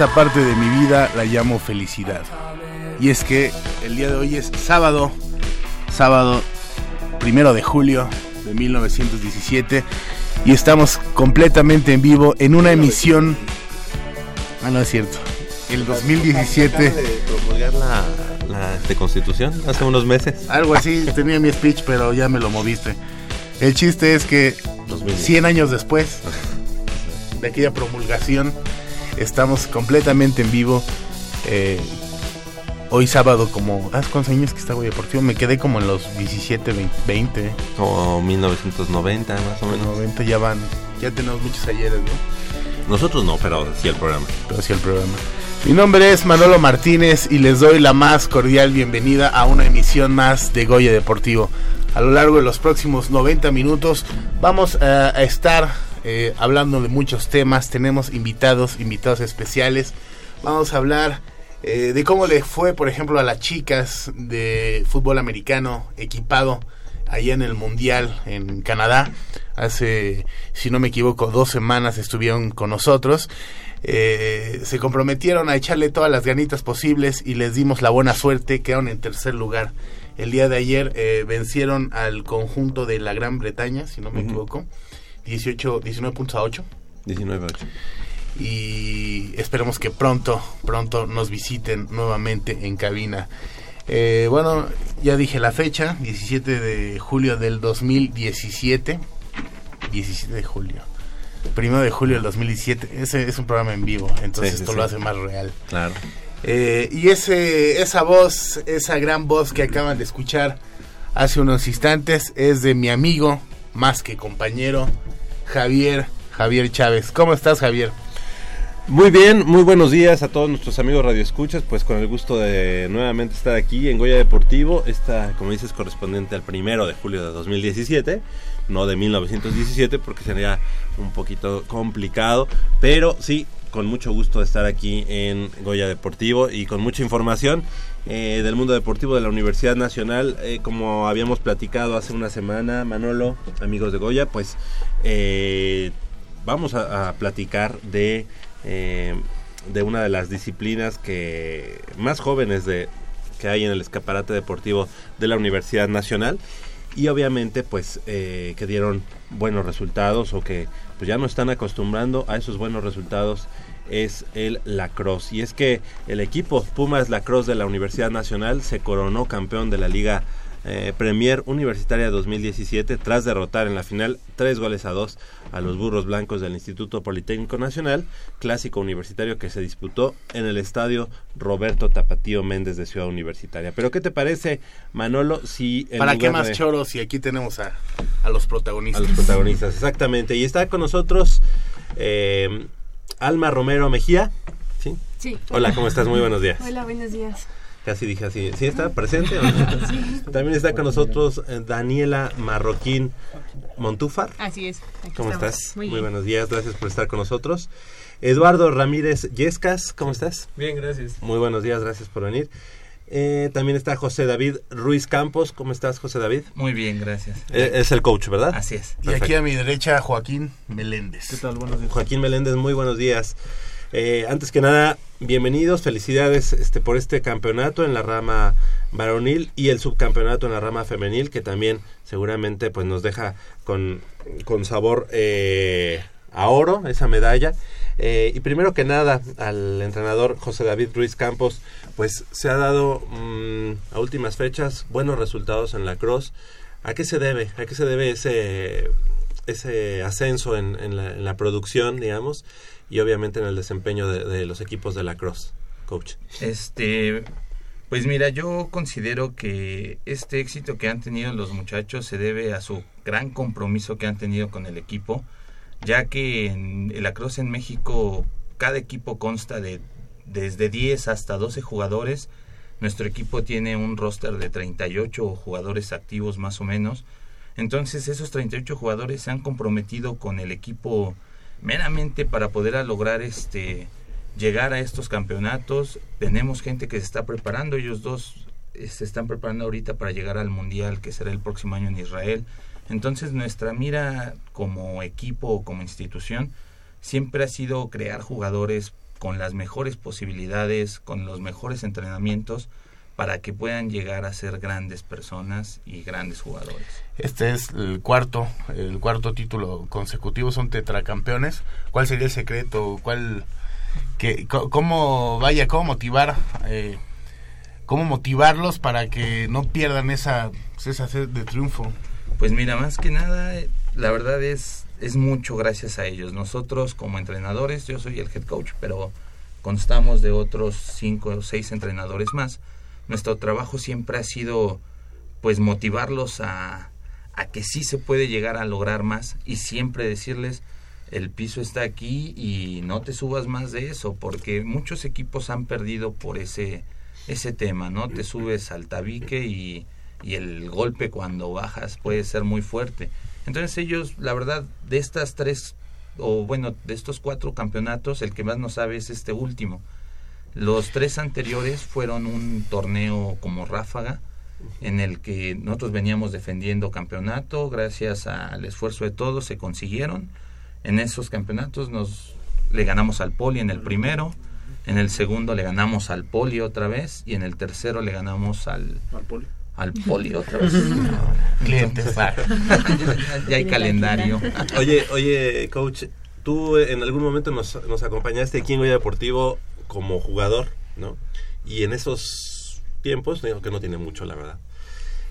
Esta parte de mi vida la llamo felicidad. Y es que el día de hoy es sábado, sábado primero de julio de 1917 y estamos completamente en vivo en una emisión. Ah, no es cierto. El 2017. de promulgar la, la este, constitución hace unos meses. Algo así, tenía mi speech, pero ya me lo moviste. El chiste es que 100 años después de aquella promulgación, Estamos completamente en vivo. Eh, hoy sábado, como. ¿Hace cuántos años que está Goya Deportivo? Me quedé como en los 17, 20. Como 1990, más o menos. 90 ya van. Ya tenemos muchos ayeres, ¿no? Nosotros no, pero sí el programa. Pero sí el programa. Mi nombre es Manolo Martínez y les doy la más cordial bienvenida a una emisión más de Goya Deportivo. A lo largo de los próximos 90 minutos vamos a estar eh, hablando de muchos temas. Tenemos invitados, invitados especiales. Vamos a hablar eh, de cómo le fue, por ejemplo, a las chicas de fútbol americano equipado allá en el Mundial en Canadá. Hace, si no me equivoco, dos semanas estuvieron con nosotros. Eh, se comprometieron a echarle todas las ganitas posibles y les dimos la buena suerte, quedaron en tercer lugar. El día de ayer vencieron al conjunto de la Gran Bretaña, si no me equivoco. 18, 19.8. 19.8. Y esperemos que pronto, pronto nos visiten nuevamente en cabina. Eh, bueno, ya dije la fecha, 17 de julio del 2017. 17 de julio. Primero de julio del 2017. Ese es un programa en vivo, entonces esto lo hace más real. Claro. Eh, y ese, esa voz, esa gran voz que acaban de escuchar hace unos instantes es de mi amigo, más que compañero, Javier, Javier Chávez. ¿Cómo estás, Javier? Muy bien, muy buenos días a todos nuestros amigos radioescuchas, pues con el gusto de nuevamente estar aquí en Goya Deportivo, esta, como dices, correspondiente al primero de julio de 2017, no de 1917, porque sería un poquito complicado, pero sí, con mucho gusto de estar aquí en Goya Deportivo y con mucha información eh, del mundo deportivo de la Universidad Nacional. Eh, como habíamos platicado hace una semana, Manolo, amigos de Goya, pues eh, vamos a, platicar de, de una de las disciplinas que más jóvenes de, que hay en el escaparate deportivo de la Universidad Nacional y obviamente pues que dieron buenos resultados o que pues ya no están acostumbrando a esos buenos resultados es el lacrosse. Y es que el equipo Pumas Lacrosse de la Universidad Nacional se coronó campeón de la Liga eh, Premier Universitaria 2017 tras derrotar en la final tres goles a dos a los burros blancos del Instituto Politécnico Nacional, clásico universitario que se disputó en el estadio Roberto Tapatío Méndez de Ciudad Universitaria. Pero ¿qué te parece, Manolo, si... ¿Para qué más choros si aquí tenemos a, a, los protagonistas? A los protagonistas, exactamente. Y está con nosotros eh, Alma Romero Mejía. ¿Sí? Sí. Hola, ¿cómo estás? Muy buenos días. Hola, buenos días. Casi dije así. ¿Sí está presente? Sí. También está con nosotros eh, Daniela Marroquín Montúfar. Así es. ¿Cómo estás? Muy, Muy buenos días. Gracias por estar con nosotros. Eduardo Ramírez Yescas, ¿cómo estás? Bien, gracias. Muy buenos días, gracias por venir. Eh, también está José David Ruiz Campos. ¿Cómo estás, José David? Muy bien, gracias. Eh, es el coach, ¿verdad? Así es. Y aquí a mi derecha, Joaquín Meléndez. ¿Qué tal? Buenos días. Joaquín Meléndez, muy buenos días. Eh, antes que nada, bienvenidos, felicidades este, por este campeonato en la rama varonil y el subcampeonato en la rama femenil, que también seguramente pues nos deja con, con sabor eh, a oro esa medalla. Eh, y primero que nada, al entrenador José David Ruiz Campos, pues se ha dado mmm, a últimas fechas buenos resultados en la cross. ¿A qué se debe? ¿A qué se debe ese, ese ascenso en, la, producción, digamos? y obviamente en el desempeño de, de, los equipos de la cross, coach. Este, pues mira, yo considero que este éxito que han tenido los muchachos se debe a su gran compromiso que han tenido con el equipo, ya que en, en la cross en México cada equipo consta de desde 10 hasta 12 jugadores. Nuestro equipo tiene un roster de 38 jugadores activos más o menos. Entonces esos 38 jugadores se han comprometido con el equipo meramente para poder lograr este llegar a estos campeonatos tenemos gente que se está preparando ellos dos se están preparando ahorita para llegar al mundial que será el próximo año en Israel entonces nuestra mira como equipo o como institución siempre ha sido crear jugadores con las mejores posibilidades con los mejores entrenamientos para que puedan llegar a ser grandes personas y grandes jugadores. Este es el cuarto, el cuarto título consecutivo, son tetracampeones. ¿Cuál sería el secreto? ¿Cuál, que, cómo vaya, cómo motivar, eh, cómo motivarlos para que no pierdan esa, esa sed de triunfo? Pues mira, más que nada, la verdad es es mucho gracias a ellos. Nosotros como entrenadores, yo soy el head coach, pero constamos de otros cinco o seis entrenadores más. Nuestro trabajo siempre ha sido pues motivarlos a, a que sí se puede llegar a lograr más y siempre decirles el piso está aquí y no te subas más de eso porque muchos equipos han perdido por ese ese tema no te subes al tabique y, y el golpe cuando bajas puede ser muy fuerte entonces ellos la verdad de estas tres o bueno de estos cuatro campeonatos el que más no sabe es este último los tres anteriores fueron un torneo como ráfaga, en el que nosotros veníamos defendiendo campeonato, gracias al esfuerzo de todos se consiguieron. En esos campeonatos nos le ganamos al Poli en el primero, en el segundo le ganamos al Poli otra vez y en el tercero le ganamos al al Poli, al poli otra vez. Clientes, ya, ya hay calendario. Oye, oye, coach, tú en algún momento nos, nos acompañaste aquí en Goya Deportivo como jugador, ¿no? Y en esos tiempos, digo que no tiene mucho, la verdad.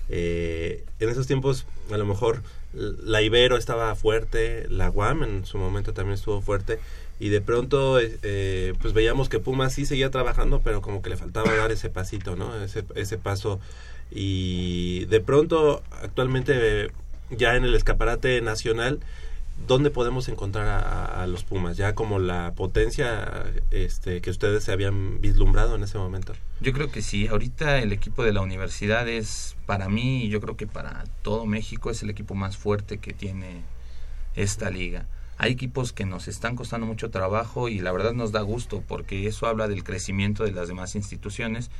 Eh, en esos tiempos, a lo mejor la Ibero estaba fuerte, la Guam en su momento también estuvo fuerte, y de pronto, eh, pues veíamos que Pumas sí seguía trabajando, pero como que le faltaba dar ese pasito, ¿no? Ese, ese paso. Y de pronto, actualmente, ya en el escaparate nacional, ¿dónde podemos encontrar a, los Pumas? Ya como la potencia este, que ustedes se habían vislumbrado en ese momento. Yo creo que sí. Ahorita el equipo de la universidad es, para mí, y yo creo que para todo México, es el equipo más fuerte que tiene esta liga. Hay equipos que nos están costando mucho trabajo y la verdad nos da gusto porque eso habla del crecimiento de las demás instituciones,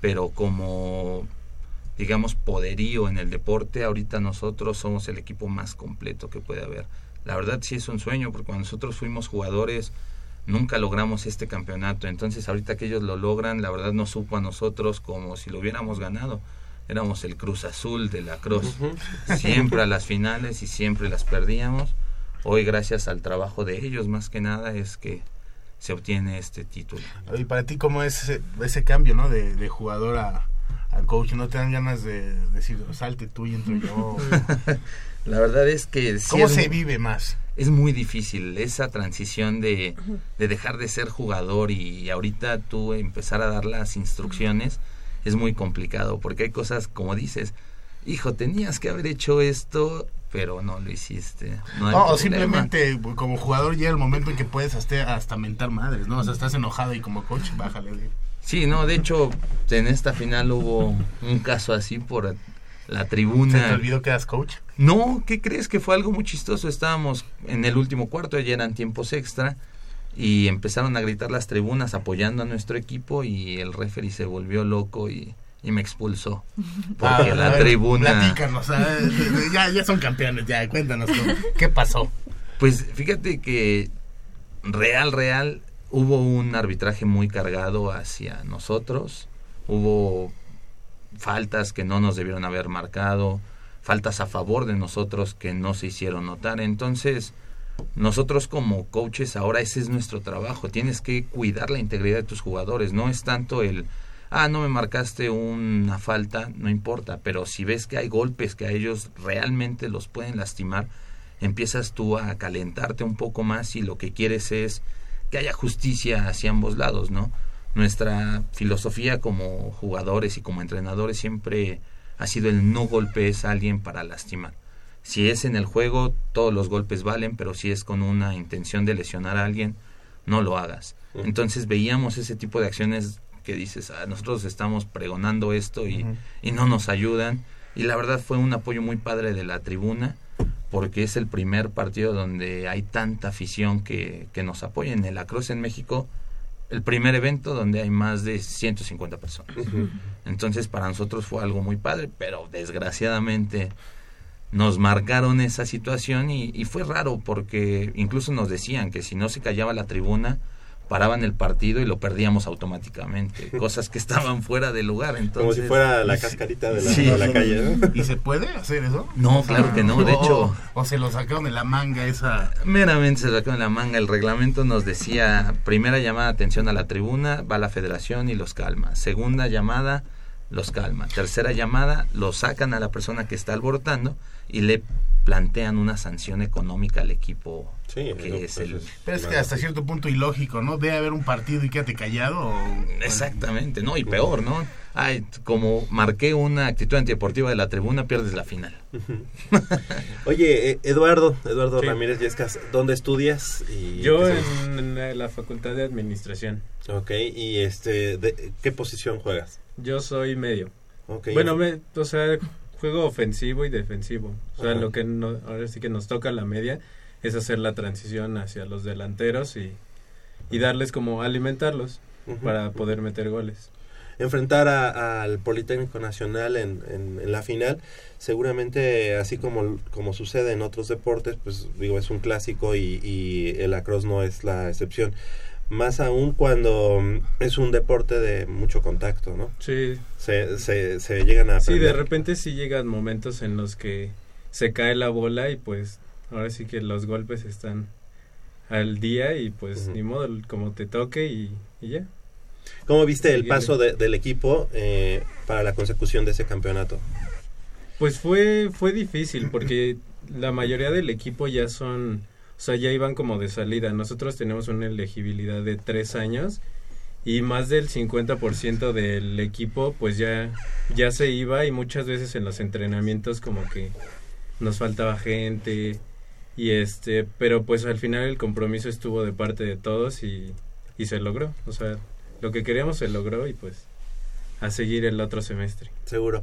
pero como digamos poderío en el deporte, ahorita nosotros somos el equipo más completo que puede haber la verdad sí es un sueño, porque cuando nosotros fuimos jugadores nunca logramos este campeonato. Entonces ahorita que ellos lo logran, la verdad nos supo a nosotros como si lo hubiéramos ganado. Éramos el Cruz Azul de la Cruz. Uh -huh. Siempre a las finales y siempre las perdíamos. Hoy gracias al trabajo de ellos más que nada es que se obtiene este título. Y para ti cómo es ese, ese cambio, ¿no? De, de jugador a, al coach, no te dan ganas de decir, salte tú y entro yo. La verdad es que... sí ¿Cómo es se vive más? es muy difícil esa transición de, de dejar de ser jugador y ahorita tú empezar a dar las instrucciones es muy complicado porque hay cosas como dices, hijo, tenías que haber hecho esto, pero no lo hiciste. No o simplemente como jugador llega el momento en que puedes hasta, hasta mentar madres, ¿no? O sea, estás enojado y como coach, bájale. Sí, no, de hecho, en esta final hubo un caso así por la ¿Se te tribuna. olvidó que eras coach? No, ¿qué crees? Que fue algo muy chistoso. Estábamos en el último cuarto, ya eran tiempos extra, y empezaron a gritar las tribunas apoyando a nuestro equipo y el referee se volvió loco y, y me expulsó. Porque Ah, la ver, tribuna... Platícanos, ya, ya son campeones, ya, cuéntanos qué pasó. Pues fíjate que real, real, hubo un arbitraje muy cargado hacia nosotros. Hubo faltas que no nos debieron haber marcado, faltas a favor de nosotros que no se hicieron notar. Entonces, nosotros como coaches ahora ese es nuestro trabajo. Tienes que cuidar la integridad de tus jugadores. No es tanto el, ah, no me marcaste una falta, no importa. Pero si ves que hay golpes que a ellos realmente los pueden lastimar, empiezas tú a calentarte un poco más y lo que quieres es que haya justicia hacia ambos lados, ¿no? Nuestra filosofía como jugadores y como entrenadores siempre ha sido el no golpes a alguien para lastimar. Si es en el juego, todos los golpes valen, pero si es con una intención de lesionar a alguien, no lo hagas. Entonces veíamos ese tipo de acciones que dices, ah, nosotros estamos pregonando esto y, y no nos ayudan. Y la verdad fue un apoyo muy padre de la tribuna, porque es el primer partido donde hay tanta afición que, que nos apoya. En el Across en México, el primer evento donde hay más de 150 personas. Entonces para nosotros fue algo muy padre, pero desgraciadamente nos marcaron esa situación y, y fue raro porque incluso nos decían que si no se callaba la tribuna, paraban el partido y lo perdíamos automáticamente. Cosas que estaban fuera de lugar. Entonces, Como si fuera la cascarita de la, Sí. de la calle, ¿no? ¿Y se puede hacer eso? No, claro que no, de O- hecho- O, se lo sacaron de la manga esa... Meramente se sacó en la manga. El reglamento nos decía, primera llamada atención a la tribuna, va la federación y los calma. Segunda llamada, los calma. Tercera llamada, lo sacan a la persona que está alborotando y le plantean una sanción económica al equipo Sí, que no, es pues el... es- Pero es que hasta cierto punto ilógico, ¿no? Debe haber un partido y quédate callado o... Exactamente, ¿no? Y peor, ¿no? Ay, como marqué una actitud antideportiva de la tribuna, pierdes la final. Oye, eh, Eduardo, Eduardo Sí. Ramírez Yescas, ¿dónde estudias? Y Yo en la Facultad de Administración. Ok, y este, de, ¿qué posición juegas? Yo soy medio. Okay. Bueno, me, o sea, juego ofensivo y defensivo. O sea, Ajá. lo que no- ahora sí que nos toca la media es hacer la transición hacia los delanteros y, y darles como alimentarlos para poder meter goles. enfrentar a- al Politécnico Nacional en, en- en la final, seguramente así como, como sucede en otros deportes, pues digo, es un clásico y, y el lacrosse no es la excepción. Más aún cuando mm, es un deporte de mucho contacto, ¿no? Sí, Se, se, se llegan a sí, de repente sí llegan momentos en los que se cae la bola y pues ahora sí que los golpes están al día y pues ni modo, como te toque y, y ya. ¿Cómo viste el paso de- del equipo eh, para la consecución de ese campeonato? Pues fue, fue difícil porque la mayoría del equipo ya son, sea, ya iban como de salida. Nosotros tenemos una elegibilidad de tres años y más del 50% del equipo pues ya, ya se iba y muchas veces en los entrenamientos como que nos faltaba gente y este, pero pues al final el compromiso estuvo de parte de todos y, y se logró. O sea, lo que queríamos se logró y pues a seguir el otro semestre. Seguro.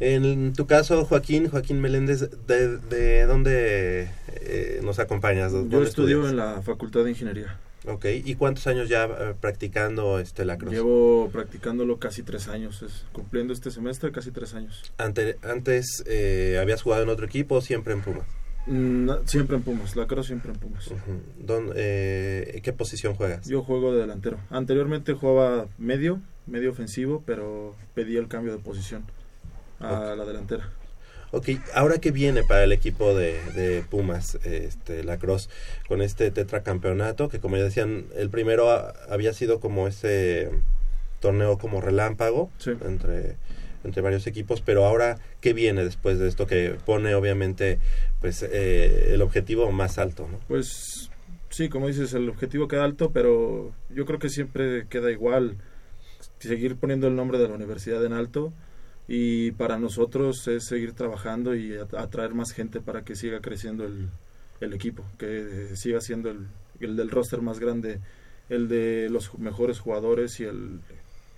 En tu caso, Joaquín, Joaquín Meléndez, ¿de, de dónde eh, nos acompañas? Yo ¿Dónde estudio estudias? en la Facultad de Ingeniería. Ok, ¿y cuántos años ya eh, practicando este lacrosse? Llevo practicándolo casi tres años, es- cumpliendo este semestre casi tres años. Ante- antes eh, habías jugado en otro equipo o siempre en Pumas. Mm, siempre en Pumas, la siempre en Pumas. ¿Dónde- eh, ¿Qué posición juegas? Yo juego de delantero. Anteriormente jugaba medio, medio ofensivo, pero pedí el cambio de posición a la delantera. Ok, ahora que viene para el equipo de, de Pumas, este, lacrosse, con este tetracampeonato, que como ya decían, el primero a- había sido como ese torneo como relámpago Sí. entre entre varios equipos, pero ahora, ¿qué viene después de esto que pone obviamente pues eh, el objetivo más alto? ¿no? Pues sí, como dices, el objetivo queda alto, pero yo creo que siempre queda igual seguir poniendo el nombre de la universidad en alto y para nosotros es seguir trabajando y atraer más gente para que siga creciendo el, el equipo, que siga siendo el, el del roster más grande, el de los mejores jugadores y el,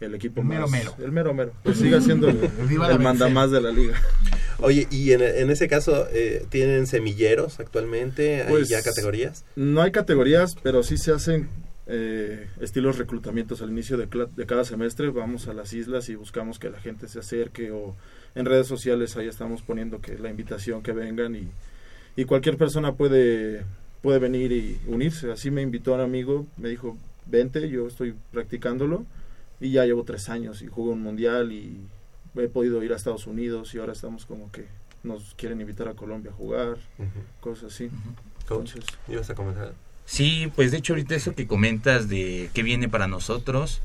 el equipo El mero más mero. el mero mero que siga siendo el, el la manda Merced. más de la liga Oye, y en, en ese caso, eh, ¿tienen semilleros actualmente? ¿Hay Pues, ya categorías? no hay categorías pero sí se hacen eh, estilos reclutamientos al inicio de, cla- de cada semestre vamos a las islas y buscamos que la gente se acerque o en redes sociales ahí estamos poniendo que la invitación que vengan y, y cualquier persona puede puede venir y unirse así me invitó un amigo me dijo vente yo estoy practicándolo y ya llevo tres años y jugué un mundial y he podido ir a Estados Unidos y ahora estamos como que nos quieren invitar a Colombia a jugar Ujú. cosas así Coach, entonces ¿ibas a comentar? Sí, pues de hecho ahorita eso que comentas de qué viene para nosotros,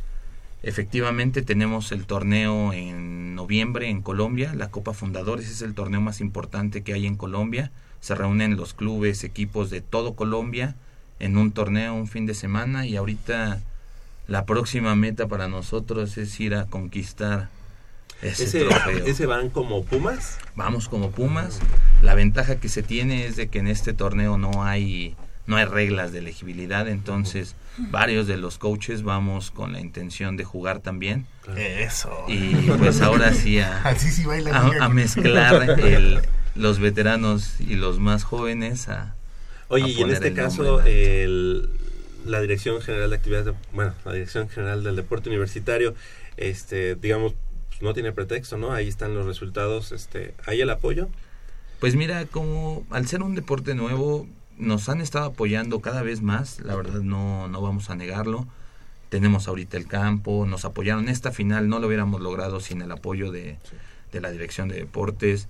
efectivamente tenemos el torneo en noviembre en Colombia, la Copa Fundadores es el torneo más importante que hay en Colombia, se reúnen los clubes, equipos de todo Colombia en un torneo un fin de semana y ahorita la próxima meta para nosotros es ir a conquistar ese, ¿Ese, trofeo. ¿Ese van como Pumas? Vamos como Pumas. La ventaja que se tiene es de que en este torneo no hay no hay reglas de elegibilidad, entonces varios de los coaches vamos con la intención de jugar también Eso. y pues ahora sí a, Así sí baila a- liga a con- mezclar el- los veteranos y los más jóvenes a Oye, a y en este el caso, el- la Dirección General de Actividades, de- bueno, la Dirección General del Deporte Universitario, este, digamos, pues, no tiene pretexto, ¿no? Ahí están los resultados, este, ¿hay el apoyo? Pues mira, como al ser un deporte nuevo, nos han estado apoyando cada vez más, la verdad no, no vamos a negarlo. Tenemos ahorita el campo, nos apoyaron. Esta final no lo hubiéramos logrado sin el apoyo de, de la Dirección de Deportes.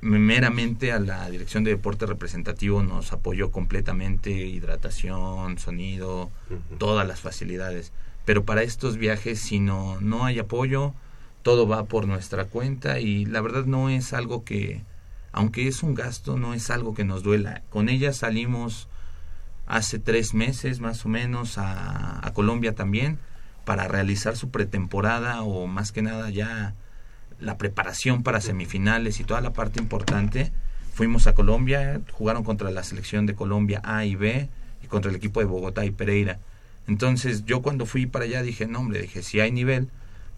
Meramente a la Dirección de Deporte Representativo nos apoyó completamente, hidratación, sonido, todas las facilidades. Pero para estos viajes, si no, no hay apoyo, todo va por nuestra cuenta y la verdad no es algo que, aunque es un gasto, no es algo que nos duela. Con ella salimos hace tres meses más o menos a, Colombia también para realizar su pretemporada o más que nada ya la preparación para semifinales y toda la parte importante. Fuimos a Colombia, jugaron contra la selección de Colombia A y B y contra el equipo de Bogotá y Pereira. Entonces yo cuando fui para allá dije, no hombre, dije, si hay nivel,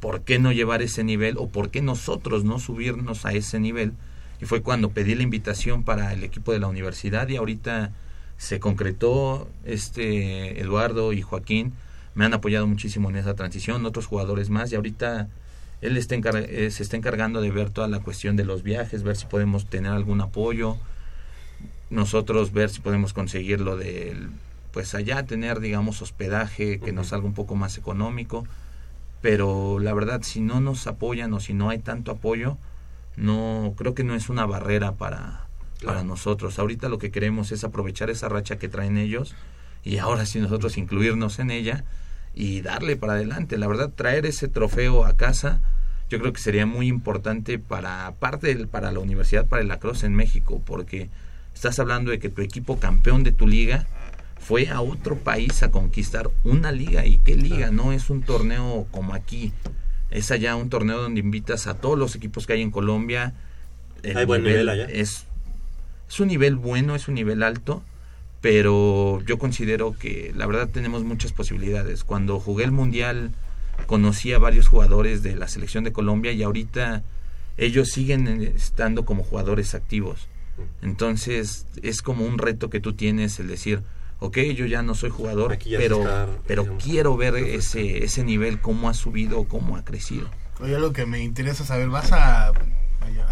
¿por qué no llevar ese nivel o por qué nosotros no subirnos a ese nivel? Y fue cuando pedí la invitación para el equipo de la universidad y ahorita se concretó este Eduardo y Joaquín me han apoyado muchísimo en esa transición, otros jugadores más y ahorita él está eh, se está encargando de ver toda la cuestión de los viajes, ver si podemos tener algún apoyo, nosotros ver si podemos conseguir lo del pues allá tener digamos hospedaje que nos salga un poco más económico, pero la verdad si no nos apoyan o si no hay tanto apoyo, no creo que no es una barrera para para nosotros. Ahorita lo que queremos es aprovechar esa racha que traen ellos y ahora sí nosotros incluirnos en ella y darle para adelante. La verdad, traer ese trofeo a casa, yo creo que sería muy importante para, aparte del- para la universidad, para el lacrosse en México, porque estás hablando de que tu equipo campeón de tu liga fue a otro país a conquistar una liga. ¿Y qué liga? No es un torneo como aquí. Es allá un torneo donde invitas a todos los equipos que hay en Colombia. El ¿Hay buen nivel allá? Es, es un nivel bueno, es un nivel alto, pero yo considero que la verdad tenemos muchas posibilidades. Cuando jugué el Mundial conocí a varios jugadores de la selección de Colombia y ahorita ellos siguen estando como jugadores activos. Entonces es como un reto que tú tienes el decir, ok, yo ya no soy jugador, pero, pero digamos, quiero ver ese, ese nivel, cómo ha subido, cómo ha crecido. Oye, lo que me interesa saber, ¿vas a,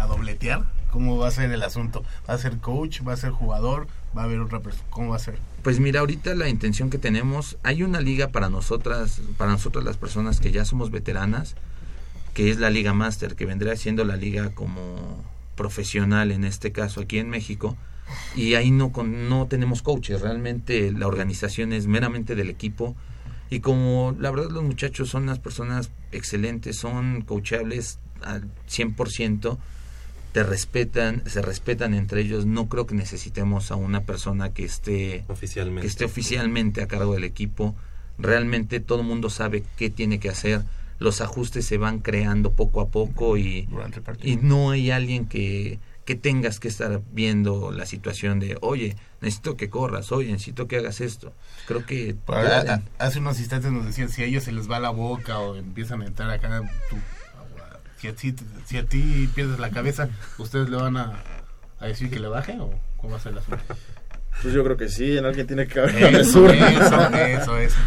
dobletear? ¿Cómo va a ser el asunto? ¿Va a ser coach? ¿Va a ser jugador? ¿Va a haber otra persona? ¿Cómo va a ser? Pues mira, ahorita la intención que tenemos, hay una liga para nosotras, para nosotras las personas que ya somos veteranas, que es la Liga Master, que vendría siendo la liga como profesional en este caso aquí en México, y ahí no con, no tenemos coaches, realmente la organización es meramente del equipo y como la verdad los muchachos son unas personas excelentes, son coachables, al 100%, te respetan, se respetan entre ellos. No creo que necesitemos a una persona que esté oficialmente, que esté oficialmente a cargo del equipo. Realmente todo el mundo sabe qué tiene que hacer. Los ajustes se van creando poco a poco y, y no hay alguien que, que tengas que estar viendo la situación de, oye, necesito que corras, oye, necesito que hagas esto. Creo que... hace unos instantes nos decían, si a ellos se les va la boca o empiezan a entrar acá, si, a ti, si a ti pierdes la cabeza, ¿ustedes le van a, decir que le baje o cómo va a ser la asunto? Pues yo creo que sí, en alguien tiene que haber eso, eso, eso, eso.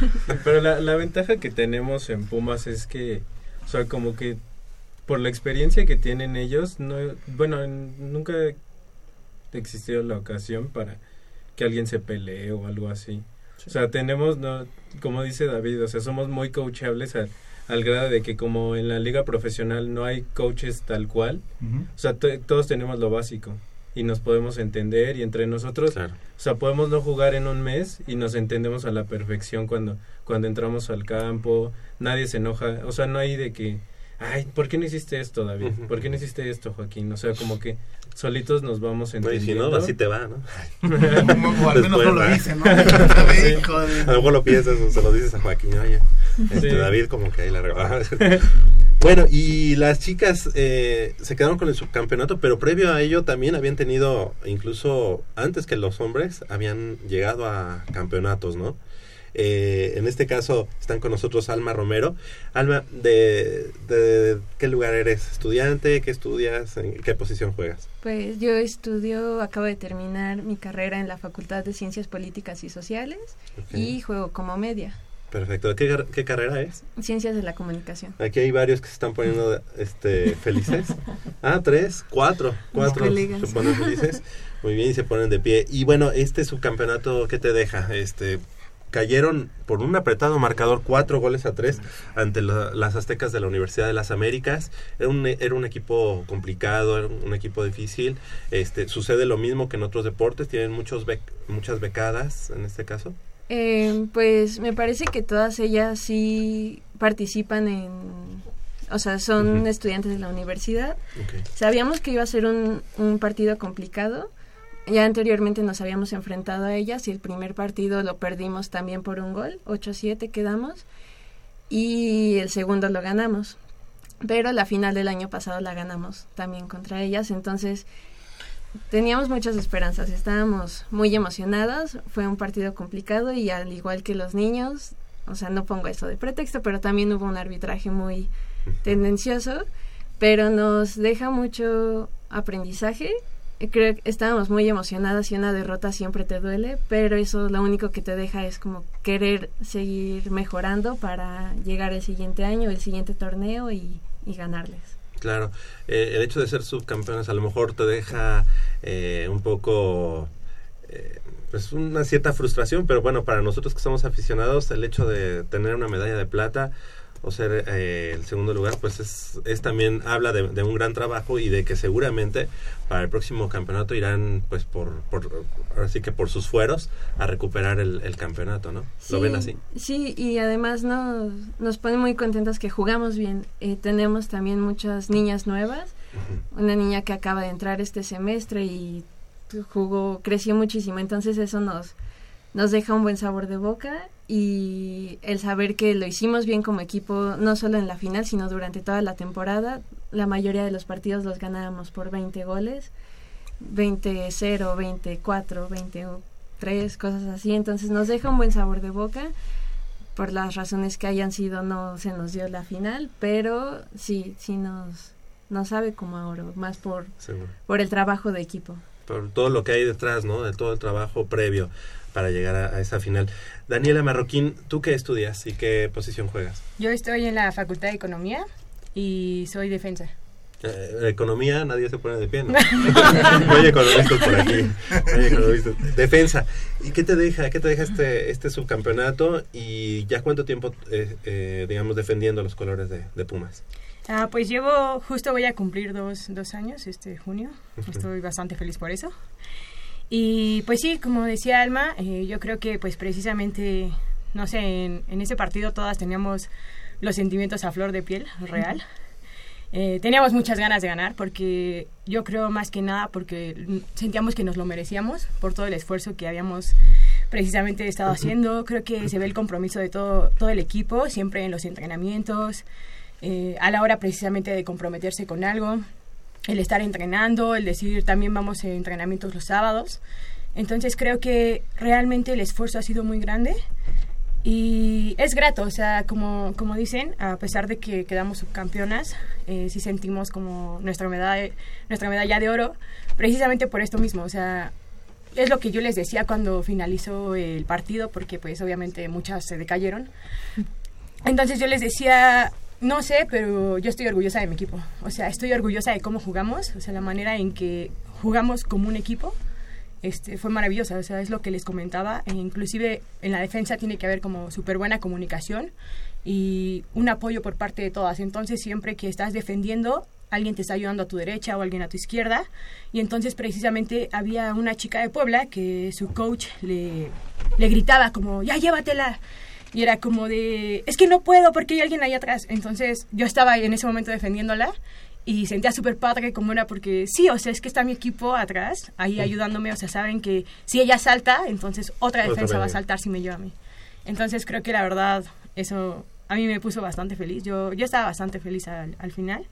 Pero la, la ventaja que tenemos en Pumas es que, o sea, como que por la experiencia que tienen ellos, no, bueno, nunca ha existido la ocasión para que alguien se pelee o algo así. O sea, tenemos, no, como dice David, o sea, somos muy coachables al, al grado de que como en la liga profesional no hay coaches tal cual, o sea, todos tenemos lo básico y nos podemos entender y entre nosotros, o sea, podemos no jugar en un mes y nos entendemos a la perfección cuando cuando entramos al campo, nadie se enoja, o sea, no hay de que ay, ¿por qué no hiciste esto, David? ¿Por qué no hiciste esto, Joaquín? O sea, como que solitos nos vamos entendiendo. No, si no, así te va, ¿no? o al menos no lo dice, ¿no? A lo mejor lo piensas o se lo dices a Joaquín, oye, este, David como que ahí la Bueno, y las chicas eh, se quedaron con el subcampeonato, pero previo a ello también habían tenido, incluso antes que los hombres, habían llegado a campeonatos, ¿no? Eh, en este caso están con nosotros Alma Romero. Alma, ¿de, qué lugar eres? ¿Estudiante? ¿Qué estudias? ¿En qué posición juegas? Pues yo estudio, acabo de terminar mi carrera en la Facultad de Ciencias Políticas y Sociales y juego como media. Perfecto. ¿Qué, ¿Qué, carrera es? Ciencias de la comunicación. Aquí hay varios que se están poniendo este, felices. Ah, tres, cuatro, cuatro se ponen felices. Muy bien, y se ponen de pie. Y bueno, este subcampeonato, ¿qué te deja? Este, cayeron por un apretado marcador cuatro goles a tres ante las aztecas de la Universidad de las Américas. Era un, era un equipo complicado era un equipo difícil. Este sucede lo mismo que en otros deportes tienen muchos muchas becadas en este caso. Eh, pues me parece que todas ellas sí participan en o sea, son estudiantes de la universidad. Sabíamos que iba a ser un, un partido complicado, ya anteriormente nos habíamos enfrentado a ellas y el primer partido lo perdimos también por un gol, 8-7 quedamos, y el segundo lo ganamos. Pero la final del año pasado la ganamos también contra ellas, entonces teníamos muchas esperanzas, estábamos muy emocionadas, fue un partido complicado y al igual que los niños, o sea, no pongo eso de pretexto, pero también hubo un arbitraje muy tendencioso, pero nos deja mucho aprendizaje creo que estábamos muy emocionadas y una derrota siempre te duele, pero eso lo único que te deja es como querer seguir mejorando para llegar el siguiente año, el siguiente torneo y, ganarles. Claro, eh, el hecho de ser subcampeones a lo mejor te deja eh, un poco... Eh, pues una cierta frustración, pero bueno, para nosotros que somos aficionados, el hecho de tener una medalla de plata, o ser eh, el segundo lugar, pues es, es también habla de, un gran trabajo y de que seguramente para el próximo campeonato irán, pues por, por así que por sus fueros a recuperar el, campeonato, ¿no? ¿Lo ven así? Sí, y además nos, nos pone muy contentos que jugamos bien. Eh, tenemos también muchas niñas nuevas, una niña que acaba de entrar este semestre y jugó, creció muchísimo, entonces eso nos nos deja un buen sabor de boca y el saber que lo hicimos bien como equipo, no solo en la final, sino durante toda la temporada. La mayoría de los partidos los ganábamos por 20 goles, 20-0, 24, 23, cosas así. Entonces nos deja un buen sabor de boca. Por las razones que hayan sido, no se nos dio la final, pero sí, sí nos, nos sabe como ahora, más por, por el trabajo de equipo. Por todo lo que hay detrás, ¿no? De todo el trabajo previo para llegar a, esa final. Daniela Marroquín, ¿tú qué estudias y qué posición juegas? Yo estoy en la Facultad de Economía y soy defensa. Eh, economía, nadie se pone de pie, ¿no? hay economistas por aquí. Defensa. ¿Y qué te deja, qué te deja este, este subcampeonato y ya cuánto tiempo, eh, eh, digamos, defendiendo los colores de, Pumas? Ah, pues llevo, justo voy a cumplir dos, dos años este junio. Estoy bastante feliz por eso. Y pues sí, como decía Alma, eh, yo creo que pues precisamente, no sé, en, ese partido todas teníamos los sentimientos a flor de piel, real. Eh, teníamos muchas ganas de ganar porque yo creo más que nada porque sentíamos que nos lo merecíamos por todo el esfuerzo que habíamos precisamente estado haciendo. Creo que se ve el compromiso de todo, todo el equipo, siempre en los entrenamientos, eh, a la hora precisamente de comprometerse con algo, el estar entrenando, el decir también vamos a entrenamientos los sábados. Entonces creo que realmente el esfuerzo ha sido muy grande y es grato, o sea, como, como dicen, a pesar de que quedamos subcampeonas, eh, sí sentimos como nuestra medalla, nuestra medalla de oro, precisamente por esto mismo, o sea, es lo que yo les decía cuando finalizó el partido, porque pues obviamente muchas se decayeron. Entonces yo les decía, no sé, pero yo estoy orgullosa de mi equipo, o sea, estoy orgullosa de cómo jugamos, o sea, la manera en que jugamos como un equipo este, fue maravillosa, o sea, es lo que les comentaba, e inclusive en la defensa tiene que haber como súper buena comunicación y un apoyo por parte de todas, entonces siempre que estás defendiendo, alguien te está ayudando a tu derecha o alguien a tu izquierda, y entonces precisamente había una chica de Puebla que su coach le, le gritaba como, ya llévatela, y era como de, es que no puedo porque hay alguien ahí atrás. Entonces yo estaba en ese momento defendiéndola y sentía súper padre como era porque sí, o sea, es que está mi equipo atrás, ahí ayudándome, o sea, saben que si ella salta, entonces otra defensa va a saltar si me lleva a mí. Entonces creo que la verdad eso a mí me puso bastante feliz, yo, yo estaba bastante feliz al, al final.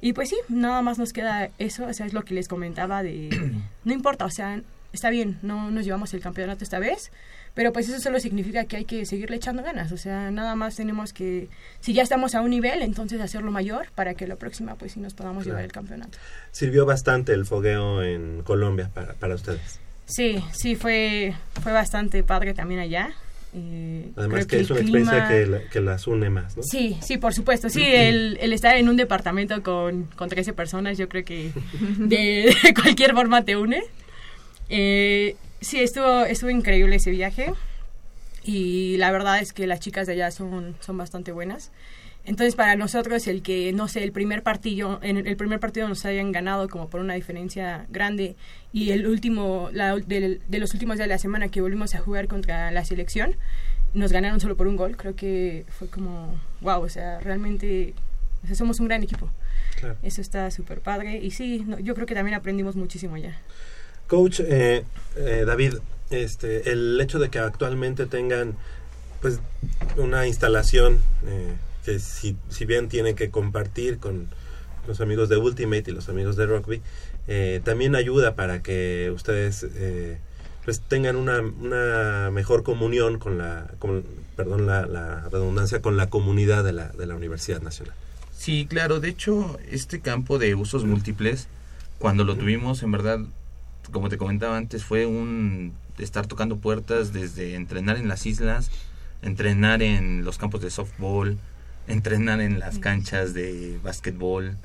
Y pues sí, nada más nos queda eso, o sea, es lo que les comentaba de, no importa, o sea, está bien, no nos llevamos el campeonato esta vez, pero pues eso solo significa que hay que seguirle echando ganas, o sea, nada más tenemos que, si ya estamos a un nivel, entonces hacerlo mayor para que la próxima pues sí nos podamos llevar el campeonato. Sirvió bastante el fogueo en Colombia para, para ustedes. Sí, sí, fue, fue bastante padre también allá. Eh, Además que, es una experiencia que, que, las une más, ¿no? Sí, sí, por supuesto. Sí, el, el, estar en un departamento con, con 13 personas, yo creo que de, de cualquier forma te une. Eh, sí, estuvo, estuvo increíble ese viaje y la verdad es que las chicas de allá son, son bastante buenas. Entonces para nosotros el que, no sé, el primer partido, en el primer partido nos hayan ganado como por una diferencia grande y el último, la, de, de, los últimos días de la semana que volvimos a jugar contra la selección, nos ganaron solo por un gol, creo que fue como, wow, o sea, realmente o sea, somos un gran equipo. Claro. Eso está súper padre y sí, no, yo creo que también aprendimos muchísimo allá. Coach eh, eh, David, este, el hecho de que actualmente tengan pues una instalación eh, que si, si, bien tienen que compartir con los amigos de Ultimate y los amigos de Rugby, eh, también ayuda para que ustedes eh, pues tengan una, una, mejor comunión con la, con, perdón la, la, redundancia, con la comunidad de la, de la Universidad Nacional. Sí, claro, de hecho este campo de usos múltiples, cuando lo tuvimos, en verdad como te comentaba antes, fue un estar tocando puertas desde entrenar en las islas, entrenar en los campos de softball, entrenar en las canchas de básquetbol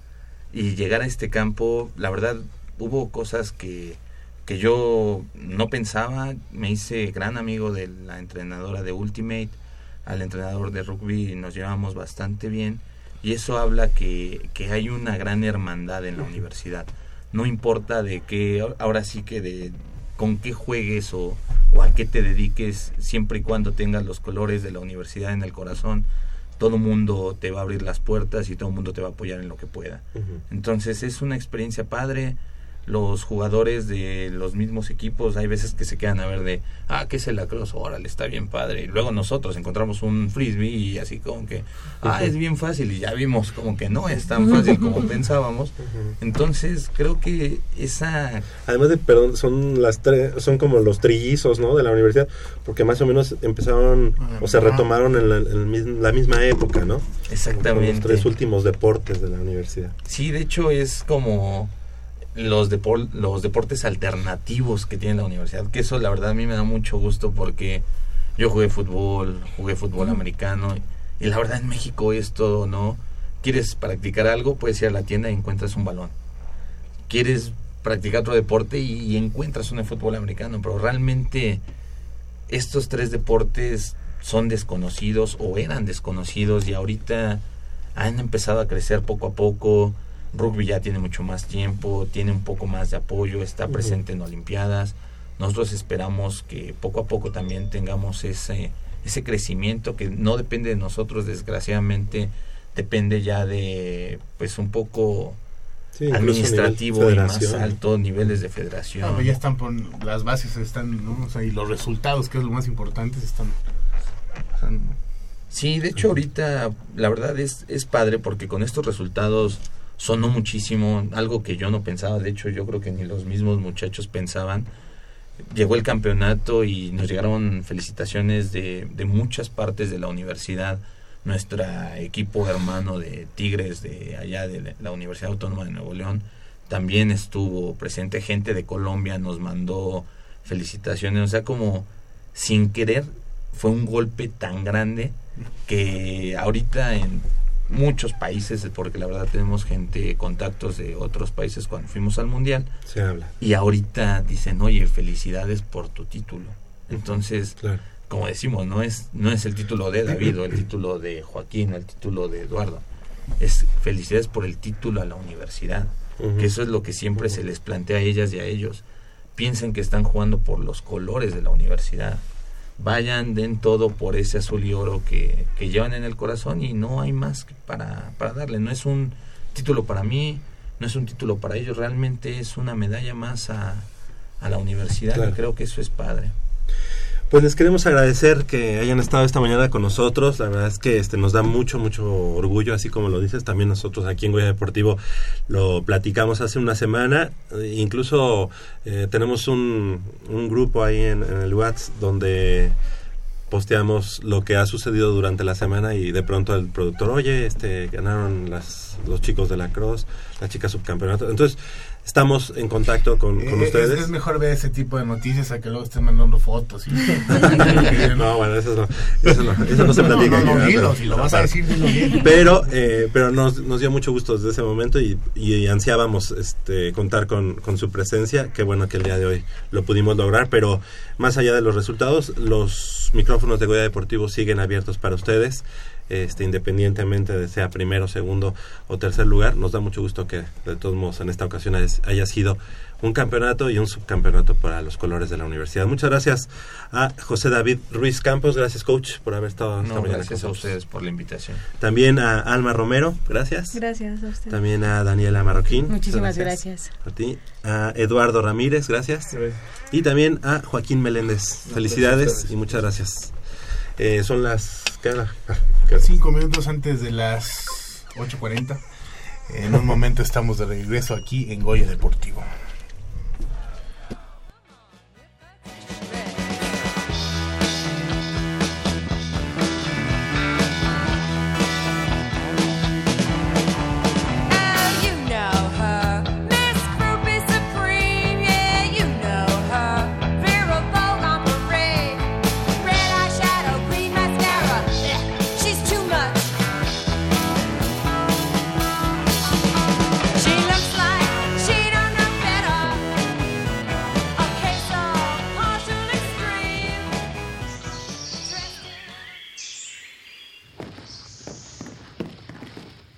y llegar a este campo, la verdad hubo cosas que, que yo no pensaba, me hice gran amigo de la entrenadora de Ultimate, al entrenador de rugby nos llevamos bastante bien y eso habla que, que hay una gran hermandad en la universidad no importa de qué, ahora sí que de con qué juegues o, o, a qué te dediques, siempre y cuando tengas los colores de la universidad en el corazón, todo mundo te va a abrir las puertas y todo el mundo te va a apoyar en lo que pueda. Uh -huh. Entonces es una experiencia padre, los jugadores de los mismos equipos hay veces que se quedan a ver de, ah, ¿qué es el lacrosse? Órale, está bien padre. Y luego nosotros encontramos un frisbee y así como que, ah, es bien fácil y ya vimos como que no es tan fácil como pensábamos. Entonces creo que esa... Además de, perdón, son las tres, son como los trillizos, ¿no? De la universidad, porque más o menos empezaron o se retomaron en la, en la misma época, ¿no? Exactamente. Los tres últimos deportes de la universidad. Sí, de hecho es como los, depor los deportes alternativos que tiene la universidad, que eso la verdad a mí me da mucho gusto porque yo jugué fútbol, jugué fútbol americano y la verdad en México es todo, ¿no? Quieres practicar algo, puedes ir a la tienda y encuentras un balón. Quieres practicar otro deporte y, y encuentras un fútbol americano, pero realmente estos tres deportes son desconocidos o eran desconocidos y ahorita han empezado a crecer poco a poco rugby ya tiene mucho más tiempo, tiene un poco más de apoyo, está presente uh -huh. en Olimpiadas. Nosotros esperamos que poco a poco también tengamos ese, ese crecimiento que no depende de nosotros, desgraciadamente, depende ya de pues un poco Sí, administrativo y más alto niveles de federación. No, ya están por las bases están, ¿no? O sea, y los resultados, que es lo más importante, están, están- Sí, de hecho ahorita la verdad es, es padre porque con estos resultados sonó muchísimo, algo que yo no pensaba, de hecho yo creo que ni los mismos muchachos pensaban. Llegó el campeonato y nos llegaron felicitaciones de, de muchas partes de la universidad. Nuestro equipo hermano de Tigres de allá de la- Universidad Autónoma de Nuevo León también estuvo presente. Gente de Colombia nos mandó felicitaciones. O sea, como sin querer fue un golpe tan grande que ahorita en muchos países, porque la verdad tenemos gente, contactos de otros países cuando fuimos al Mundial, Se habla. y ahorita dicen, oye, felicidades por tu título. Entonces, Claro. como decimos, no es, no es el título de David o el título de Joaquín o el título de Eduardo. Es felicidades por el título a la universidad. Que eso es lo que siempre se les plantea a ellas y a ellos. Piensen que están jugando por los colores de la universidad. Vayan, den todo por ese azul y oro que, que llevan en el corazón y no hay más para, para darle. No es un título para mí, no es un título para ellos, realmente es una medalla más a, a la universidad Claro. y creo que eso es padre. Pues les queremos agradecer que hayan estado esta mañana con nosotros. La verdad es que este nos da mucho, mucho orgullo, así como lo dices. También nosotros aquí en Goya Deportivo lo platicamos hace una semana. Eh, incluso eh, tenemos un, un grupo ahí en, el WhatsApp donde posteamos lo que ha sucedido durante la semana y de pronto el productor, oye, este ganaron las, los chicos de la Cross, las chicas subcampeonato. Entonces, estamos en contacto con, con Eh, ustedes. Es, es mejor ver ese tipo de noticias a que luego estén mandando fotos. y- No, bueno, eso no, eso no, eso no se No, platica. no, no, si lo vas a decir, dilo bien. Pero, eh, pero nos, nos dio mucho gusto desde ese momento y, y ansiábamos este, contar con, con su presencia. Qué bueno que el día de hoy lo pudimos lograr, pero más allá de los resultados, los micrófonos de Goya Deportivo siguen abiertos para ustedes. Este, independientemente de sea primero, segundo o tercer lugar, nos da mucho gusto que de todos modos en esta ocasión haya, haya sido un campeonato y un subcampeonato para los colores de la universidad. Muchas gracias a José David Ruiz Campos, gracias coach por haber estado esta No, mañana gracias con a ustedes por la invitación. También a Alma Romero, gracias. Gracias a usted. También a Daniela Marroquín. Muchísimas gracias. A ti. A Eduardo Ramírez, gracias. Y también a Joaquín Meléndez. Felicidades y muchas gracias. Eh, son las... ¿qué? Ah. Cinco minutos antes de las 8.40. En un momento estamos de regreso aquí en Goya Deportivo.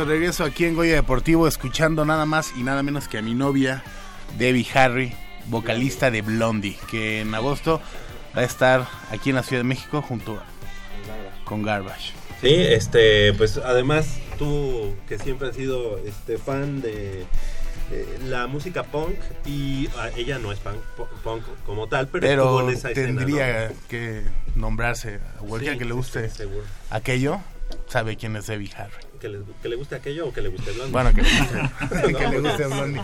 De regreso aquí en Goya Deportivo escuchando nada más y nada menos que a mi novia Debbie Harry, vocalista de Blondie, que en agosto va a estar aquí en la Ciudad de México junto con Garbage. Sí, este, pues además tú que siempre has sido este fan de la música punk y ah, ella no es punk, punk como tal, pero, estuvo Pero en esa escena, tendría ¿no? que nombrarse a cualquiera Sí, que le guste sí, aquello, sabe quién es Debbie Harry. Que le, que le guste aquello o que le guste Blondie. Bueno, que le guste, que le guste Blondie.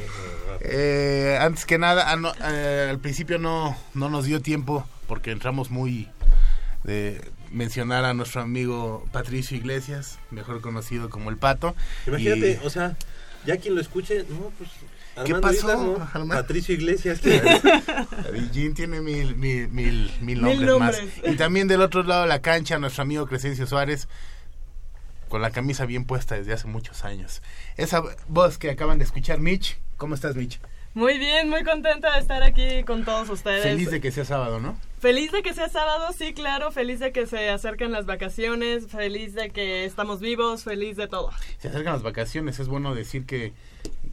Eh, antes que nada, ah, no, eh, al principio no, no nos dio tiempo porque entramos muy de mencionar a nuestro amigo Patricio Iglesias, mejor conocido como el Pato. Imagínate, Y- o sea, ya quien lo escuche, no, pues. ¿Qué pasó, Islas, ¿no? Patricio Iglesias. Eugene tiene mil, mil, mil, mil Mil nombres más. nombres. Y también del otro lado de la cancha, nuestro amigo Crescencio Suárez, con la camisa bien puesta desde hace muchos años. Esa voz que acaban de escuchar, Mitch, ¿cómo estás, Mitch? Muy bien, muy contenta de estar aquí con todos ustedes. Feliz de que sea sábado, ¿no? Feliz de que sea sábado, sí, claro. Feliz de que se acerquen las vacaciones. Feliz de que estamos vivos. Feliz de todo. Se acercan las vacaciones, es bueno decir que,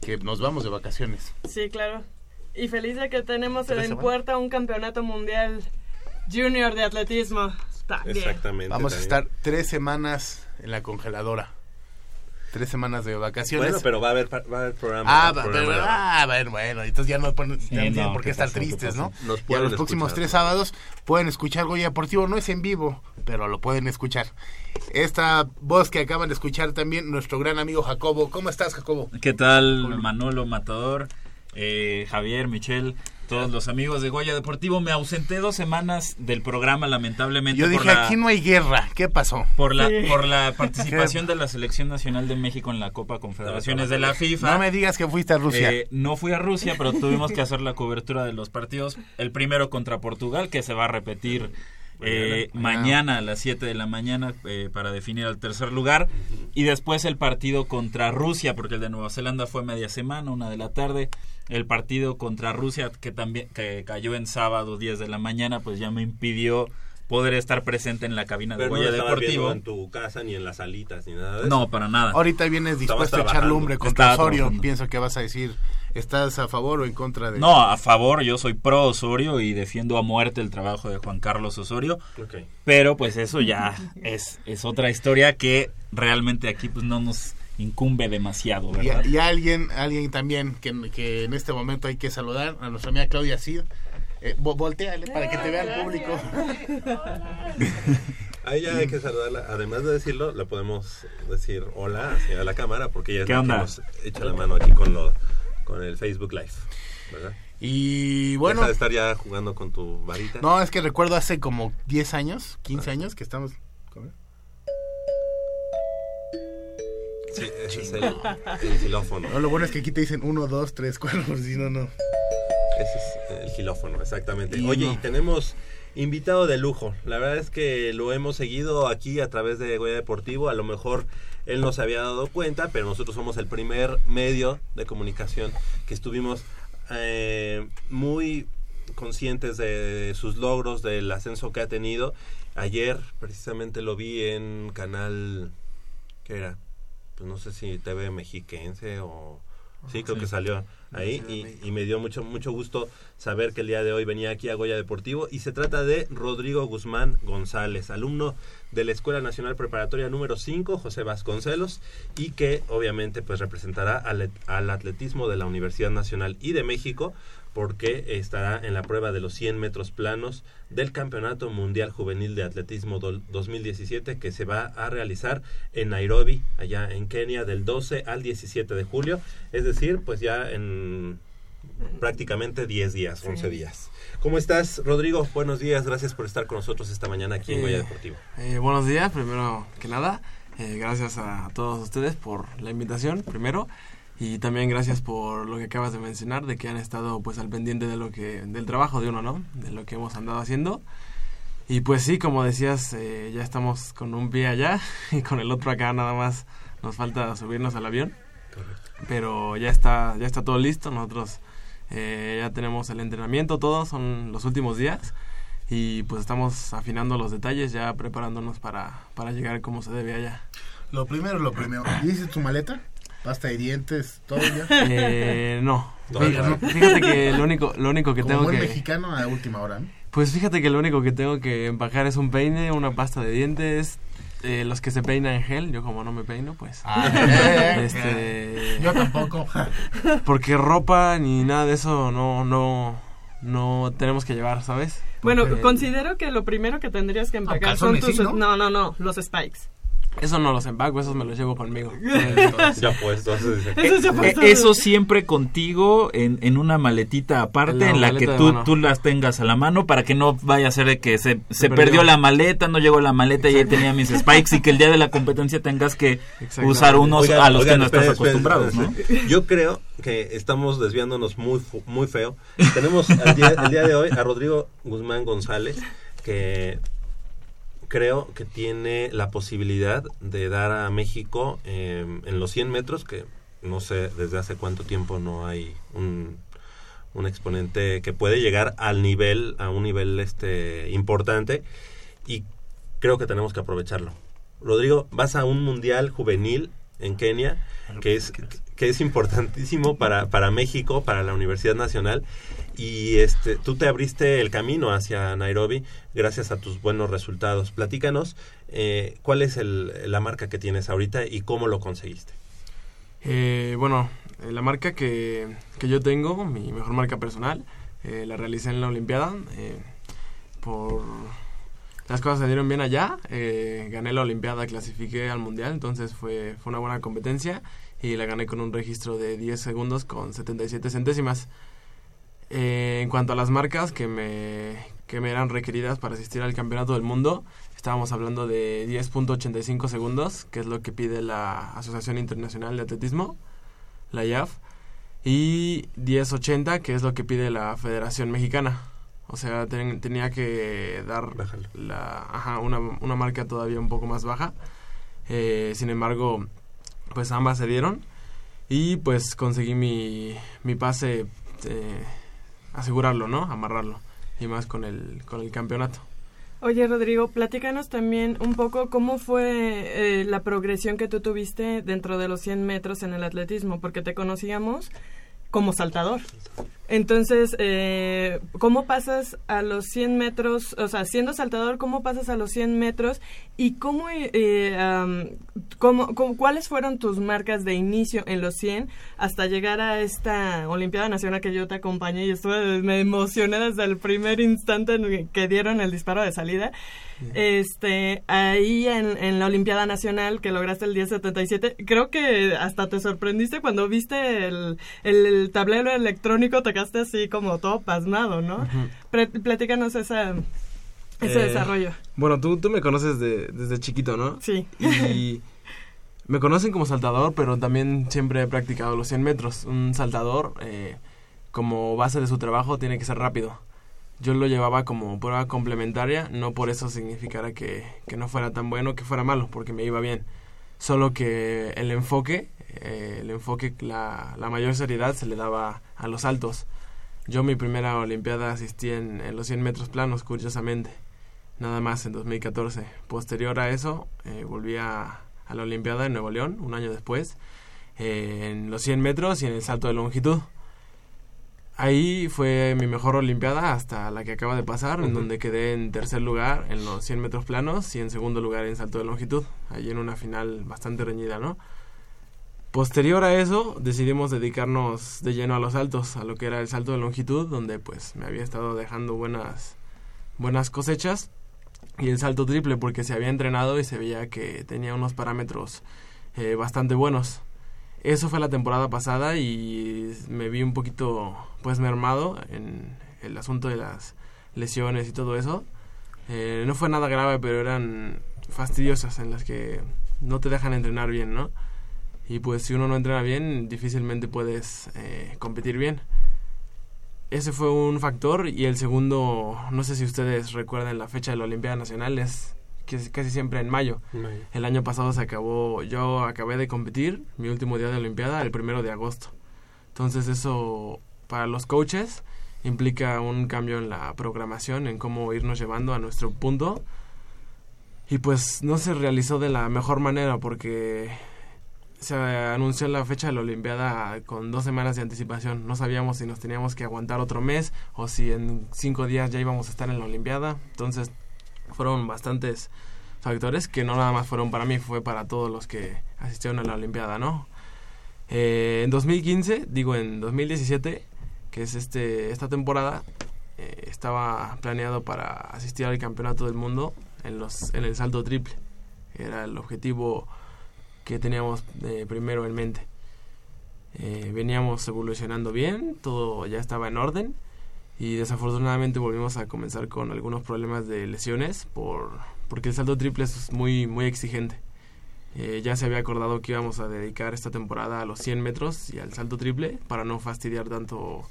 que nos vamos de vacaciones. Sí, claro. Y feliz de que tenemos ¿Tres en semanas? puerta un campeonato mundial junior de atletismo. También. Exactamente. Vamos a estar tres semanas en la congeladora. Tres semanas de vacaciones. Bueno, pero va a haber, va a haber programa. Ah, va- Programa pero, ah, bueno, bueno, entonces ya no, ponen- ya Sí, no tienen no, por qué ¿qué estar tristes, ¿no? Nos y a pueden los próximos tres sábados pueden escuchar Goya Deportivo, no es en vivo, pero lo pueden escuchar. Esta voz que acaban de escuchar también, nuestro gran amigo Jacobo. ¿Cómo estás, Jacobo? ¿Qué tal, Manolo Matador, eh, Javier, Michelle, todos los amigos de Goya Deportivo? Me ausenté dos semanas del programa, lamentablemente. Yo por dije, la- aquí no hay guerra, ¿qué pasó? Por la, Sí. por la participación de la Selección Nacional de México en la Copa Confederaciones de la FIFA. No me digas que fuiste a Rusia. Eh, no fui a Rusia, pero tuvimos que hacer la cobertura de los partidos. El primero contra Portugal, que se va a repetir eh, Mañana. mañana a las 7 de la mañana eh, para definir al tercer lugar. Y después el partido contra Rusia, porque el de Nueva Zelanda fue media semana, una de la tarde. El partido contra Rusia, que también que cayó en sábado 10 de la mañana, pues ya me impidió poder estar presente en la cabina de Pero Goya Deportivo. en tu casa ni en las salitas ni nada de eso. No, para nada. Ahorita vienes dispuesto a echar lumbre contra Osorio. Pienso que vas a decir, ¿estás a favor o en contra de...? No, a favor, yo soy pro Osorio y defiendo a muerte el trabajo de Juan Carlos Osorio. Pero pues eso ya es, es otra historia que realmente aquí pues no nos incumbe demasiado, Y, ¿verdad? y alguien, alguien también que, que en este momento hay que saludar a nuestra amiga Claudia Cid. Eh, vo- volteale para que te vea el público. Ahí ya hay que saludarla. Además de decirlo, le podemos decir hola hacia la cámara porque ella es ¿Qué la que nos echa la mano aquí con, lo, con el Facebook Live. ¿Verdad? Y bueno, Deja de estar ya jugando con tu varita. no, es que recuerdo hace como 10 años, 15 años que estamos... Sí, ese es el, el xilófono. No, lo bueno es que aquí te dicen 1, 2, 3, 4, por si no, no. Ese es el xilófono, exactamente. Y Oye, no. y tenemos invitado de lujo. La verdad es que lo hemos seguido aquí a través de Goya Deportivo. A lo mejor él no se había dado cuenta, pero nosotros somos el primer medio de comunicación que estuvimos eh, muy conscientes de sus logros, del ascenso que ha tenido. Ayer precisamente lo vi en canal, ¿qué era? Pues no sé si TV Mexiquense o... Sí, creo Sí. que salió ahí y, y me dio mucho mucho gusto saber que el día de hoy venía aquí a Goya Deportivo y se trata de Rodrigo Guzmán González, alumno de la Escuela Nacional Preparatoria número 5, José Vasconcelos, y que obviamente pues representará al, al atletismo de la Universidad Nacional y de México porque estará en la prueba de los 100 metros planos del Campeonato Mundial Juvenil de Atletismo dol- 2017 que se va a realizar en Nairobi, allá en Kenia, del 12 al 17 de julio, es decir, pues ya en prácticamente 10 días, 11 días. ¿Cómo estás, Rodrigo? Buenos días, gracias por estar con nosotros esta mañana aquí en Eh, Goya Deportivo. Eh, buenos días, primero que nada. Eh, gracias a todos ustedes por la invitación, primero. Y también gracias por lo que acabas de mencionar, de que han estado pues al pendiente de lo que, del trabajo de uno, ¿no? De lo que hemos andado haciendo. Y pues sí, como decías, eh, ya estamos con un pie allá y con el otro acá nada más nos falta subirnos al avión. Pero ya está, ya está todo listo, nosotros eh, ya tenemos el entrenamiento, todo, son los últimos días y pues estamos afinando los detalles, ya preparándonos para, para llegar como se debe allá. Lo primero, lo primero. ¿Dices tu maleta? Pasta de dientes, todo ya. Eh, no. Fíjate que lo único, lo único que Como tengo buen que... mexicano a última hora. ¿no? Pues fíjate que lo único que tengo que empacar es un peine, una pasta de dientes, eh, los que se peinan en gel, yo como no me peino, pues... Ah, eh, este, Yo tampoco. Porque ropa ni nada de eso no, no, no tenemos que llevar, ¿sabes? Bueno, Porque considero que lo primero que tendrías que empacar son tus... ¿no? no, no, los spikes. Eso no los empaco, esos me los llevo conmigo. Ya. Eso ya Eh, pasó. eso siempre contigo en, en una maletita aparte En la en la que tú, tú las tengas a la mano para que no vaya a ser de que se, se perdió. perdió la maleta, no llegó la maleta y ahí tenía mis spikes y que el día de la competencia tengas que usar unos Oigan, a los oigan, que no estás acostumbrados, ¿no? Yo creo que estamos desviándonos muy muy feo. Tenemos al día- el día de hoy a Rodrigo Guzmán González que creo que tiene la posibilidad de dar a México eh, en los 100 metros que no sé desde hace cuánto tiempo no hay un un exponente que puede llegar al nivel a un nivel este importante y creo que tenemos que aprovecharlo. Rodrigo, vas a un mundial juvenil en Kenia que es que es importantísimo para, para México, para la Universidad Nacional y este tú te abriste el camino hacia Nairobi gracias a tus buenos resultados. Platícanos eh, cuál es el- la marca que tienes ahorita y cómo lo conseguiste. Eh, bueno, eh, la marca que, que yo tengo, mi mejor marca personal, eh, la realicé en la Olimpiada. eh, por las cosas se dieron bien allá, gané la Olimpiada, clasifiqué al Mundial, entonces fue, fue una buena competencia y la gané con un registro de 10 segundos con 77 centésimas. Eh, en cuanto a las marcas que me, que me eran requeridas para asistir al Campeonato del Mundo, estábamos hablando de 10.85 segundos, que es lo que pide la Asociación Internacional de Atletismo, la IAF, y 10.80, que es lo que pide la Federación Mexicana. O sea, ten- tenía que dar Bájalo. la, ajá, una, una marca todavía un poco más baja. Eh, sin embargo, pues ambas se dieron y pues conseguí mi, mi pase, eh, asegurarlo, ¿no? Amarrarlo. Y más con el, con el campeonato. Oye, Rodrigo, platícanos también un poco cómo fue eh, la progresión que tú tuviste dentro de los 100 metros en el atletismo, porque te conocíamos como saltador. Entonces, eh, ¿cómo pasas a los 100 metros? O sea, siendo saltador, ¿cómo pasas a los 100 metros? ¿Y cómo, eh, cómo- cómo- cuáles fueron tus marcas de inicio en los 100 hasta llegar a esta Olimpiada Nacional que yo te acompañé y estuve, me emocioné desde el primer instante en que dieron el disparo de salida? Este, ahí en, en la Olimpiada Nacional que lograste el 1077, creo que hasta te sorprendiste cuando viste el, el, el tablero electrónico, te quedaste así como todo pasmado, ¿no? Platícanos esa, ese Eh, desarrollo. Bueno, tú, tú me conoces de- desde chiquito, ¿no? Sí. Y me conocen como saltador, pero también siempre he practicado los 100 metros. Un saltador, eh, como base de su trabajo, tiene que ser rápido. Yo lo llevaba como prueba complementaria, no por eso significara que, que no fuera tan bueno, que fuera malo, porque me iba bien. Solo que el enfoque, eh, el enfoque, la, la mayor seriedad se le daba a los saltos. Yo mi primera Olimpiada asistí en, en los 100 metros planos, curiosamente. Nada más en 2014. Posterior a eso, eh, volví a, a la Olimpiada en Nuevo León, un año después, eh, en los 100 metros y en el salto de longitud. Ahí fue mi mejor Olimpiada hasta la que acaba de pasar, en donde quedé en tercer lugar en los 100 metros planos y en segundo lugar en salto de longitud. Ahí en una final bastante reñida, ¿no? Posterior a eso, decidimos dedicarnos de lleno a los saltos, a lo que era el salto de longitud, donde pues me había estado dejando buenas, buenas cosechas, y el salto triple, porque se había entrenado y se veía que tenía unos parámetros eh, bastante buenos. Eso fue la temporada pasada y me vi un poquito pues mermado en el asunto de las lesiones y todo eso. Eh, no fue nada grave, pero eran fastidiosas en las que no te dejan entrenar bien, ¿no? Y pues si uno no entrena bien, difícilmente puedes eh, competir bien. Ese fue un factor y el segundo, no sé si ustedes recuerdan la fecha de la Olimpiada Nacional, es que es casi siempre en mayo. Mayo. El año pasado se acabó, yo acabé de competir, mi último día de Olimpiada, el primero de agosto. Entonces eso para los coaches implica un cambio en la programación, en cómo irnos llevando a nuestro punto. y pues no se realizó de la mejor manera porque se anunció la fecha de la Olimpiada con dos semanas de anticipación. No sabíamos si nos teníamos que aguantar otro mes o si en cinco días ya íbamos a estar en la Olimpiada. Entonces fueron bastantes factores que no nada más fueron para mí, fue para todos los que asistieron a la Olimpiada, ¿no? Eh, en 2015, digo en 2017, que es este esta temporada, eh, estaba planeado para asistir al Campeonato del Mundo en, los, en el salto triple. Era el objetivo que teníamos eh, primero en mente. Eh, veníamos evolucionando bien, todo ya estaba en orden y desafortunadamente volvimos a comenzar con algunos problemas de lesiones por porque el salto triple es muy muy exigente. Eh, ya se había acordado que íbamos a dedicar esta temporada a los 100 metros y al salto triple para no fastidiar tanto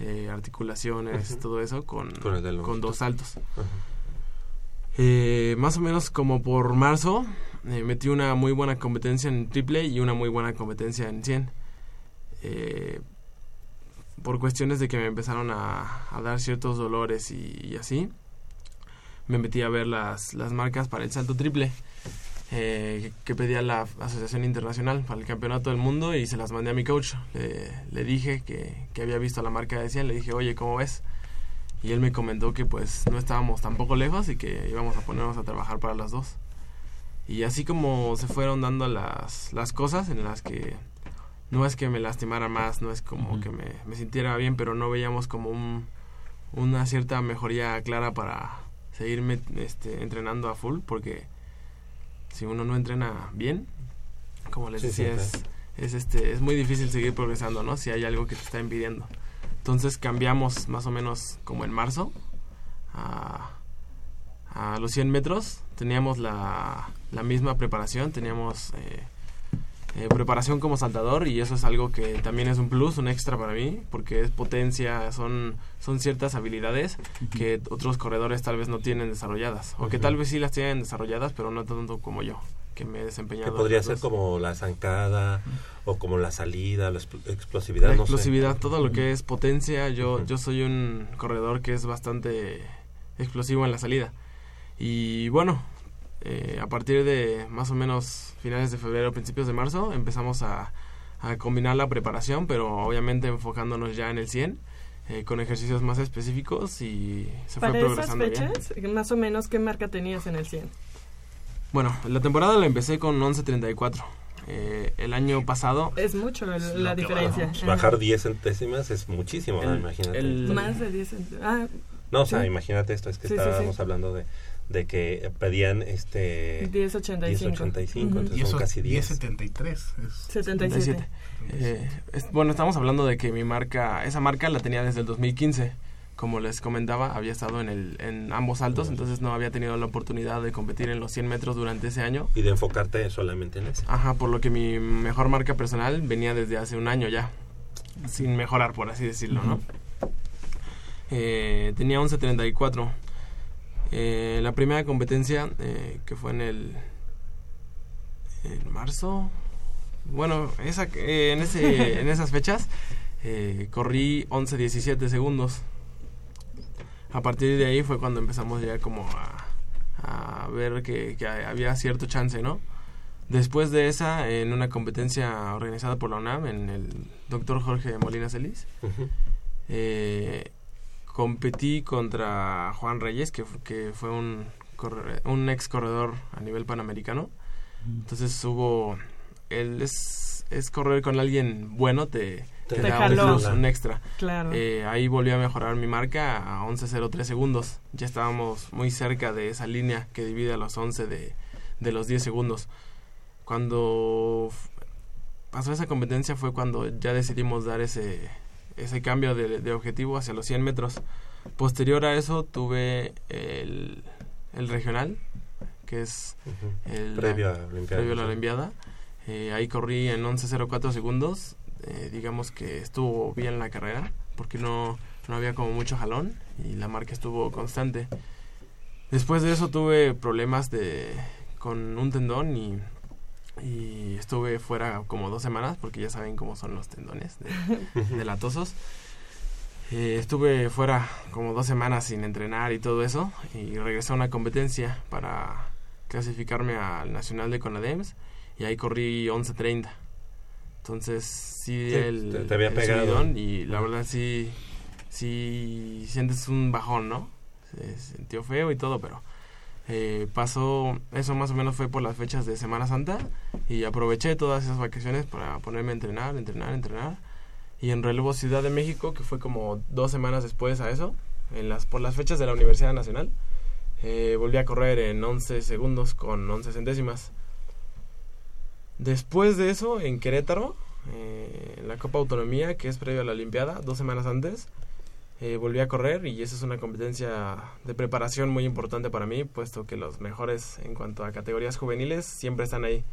eh, articulaciones, Ujú. todo eso con, Con con dos saltos. saltos. Eh, más o menos como por marzo eh, metí una muy buena competencia en triple y una muy buena competencia en 100. Eh, por cuestiones de que me empezaron a, a dar ciertos dolores y, y así, me metí a ver las, las marcas para el salto triple eh, que, que pedía la Asociación Internacional para el Campeonato del Mundo y se las mandé a mi coach. Le, le dije que, que había visto la marca de 100, le dije, oye, ¿cómo ves? Y él me comentó que pues no estábamos tampoco lejos y que íbamos a ponernos a trabajar para las dos. Y así como se fueron dando las, las cosas en las que no es que me lastimara más, no es como que me, me sintiera bien, pero no veíamos como un, una cierta mejoría clara para seguirme este, entrenando a full, porque si uno no entrena bien, como les Sí, sí, decía, es, este, es muy difícil seguir progresando, ¿no? Si hay algo que te está impidiendo. Entonces cambiamos más o menos como en marzo a, a los 100 metros. Teníamos la, la misma preparación, teníamos eh, eh, preparación como saltador y eso es algo que también es un plus, un extra para mí, porque es potencia, son, son ciertas habilidades que otros corredores tal vez no tienen desarrolladas, o que tal vez sí las tienen desarrolladas, pero no tanto como yo, que me he desempeñado. Que podría ser como la zancada o como la salida, la expl- explosividad, La no sé. explosividad, todo lo que es potencia, yo, yo soy un corredor que es bastante explosivo en la salida. Y bueno, eh, a partir de más o menos finales de febrero, principios de marzo, empezamos a, a combinar la preparación, pero obviamente enfocándonos ya en el 100, eh, con ejercicios más específicos y se Para fue esas progresando bien. fechas, más o menos, ¿qué marca tenías en el 100? Bueno, la temporada la empecé con 11.34. Eh, el año pasado... Es mucho el- la No, diferencia. bueno, bajar 10 centésimas es muchísimo, ¿no? El- imagínate. el- Más de 10 cent- Ah, No, o sea, sí. imagínate esto, es que Sí, sí, sí. estábamos hablando de, de que pedían este 10.85. 10.85, Ujú. entonces Y eso, son casi 10. 1073. es- 77. Eh, es- bueno, estamos hablando de que mi marca, esa marca la tenía desde el 2015. Como les comentaba, había estado en, el, en ambos saltos, entonces no había tenido la oportunidad de competir en los 100 metros durante ese año. Y de enfocarte solamente en eso. Ajá, por lo que mi mejor marca personal venía desde hace un año ya, sin mejorar, por así decirlo, ¿no? Eh, tenía 11.34. Eh, la primera competencia, eh, que fue en el... En marzo. Bueno, esa, eh, en, ese, en esas fechas eh, corrí 11.17 segundos. A partir de ahí fue cuando empezamos ya como a, a ver que, que había cierto chance, ¿no? Después de esa, en una competencia organizada por la UNAM, en el doctor Jorge Molina Celis, Ujú. eh, competí contra Juan Reyes, que, fu- que fue un, corre- un ex corredor a nivel panamericano. Entonces hubo, él es, es correr con alguien bueno, te, Te da un plus, un extra. Claro. Eh, ahí volví a mejorar mi marca a 11.03 segundos. Ya estábamos muy cerca de esa línea que divide a los 11 de, de los 10 segundos. Cuando pasó esa competencia fue cuando ya decidimos dar ese, ese cambio de, de objetivo hacia los 100 metros. Posterior a eso tuve el, el regional, que es el, Previo a la Olimpiada. previo a la Olimpiada. Eh, ahí corrí en 11.04 segundos. Eh, digamos que estuvo bien la carrera, porque no, no había como mucho jalón y la marca estuvo constante. Después de eso tuve problemas de, con un tendón y, y estuve fuera como dos semanas, porque ya saben cómo son los tendones de, de latosos. Eh, estuve fuera como dos semanas sin entrenar y todo eso y regresé a una competencia para clasificarme al Nacional de Conadems y ahí corrí 11.30. Entonces, sí, Sí, el, te- te había el pegado. y la verdad sí, sí sientes un bajón, ¿no? Se sintió feo y todo, pero eh, pasó, eso más o menos fue por las fechas de Semana Santa y aproveché todas esas vacaciones para ponerme a entrenar, entrenar, entrenar. Y en relevo Ciudad de México, que fue como dos semanas después a eso, en las, por las fechas de la Universidad Nacional, eh, volví a correr en 11 segundos con 11 centésimas. Después de eso, en Querétaro, eh, en la Copa Autonomía, que es previo a la Olimpiada, dos semanas antes, eh, volví a correr y esa es una competencia de preparación muy importante para mí, puesto que los mejores en cuanto a categorías juveniles siempre están ahí.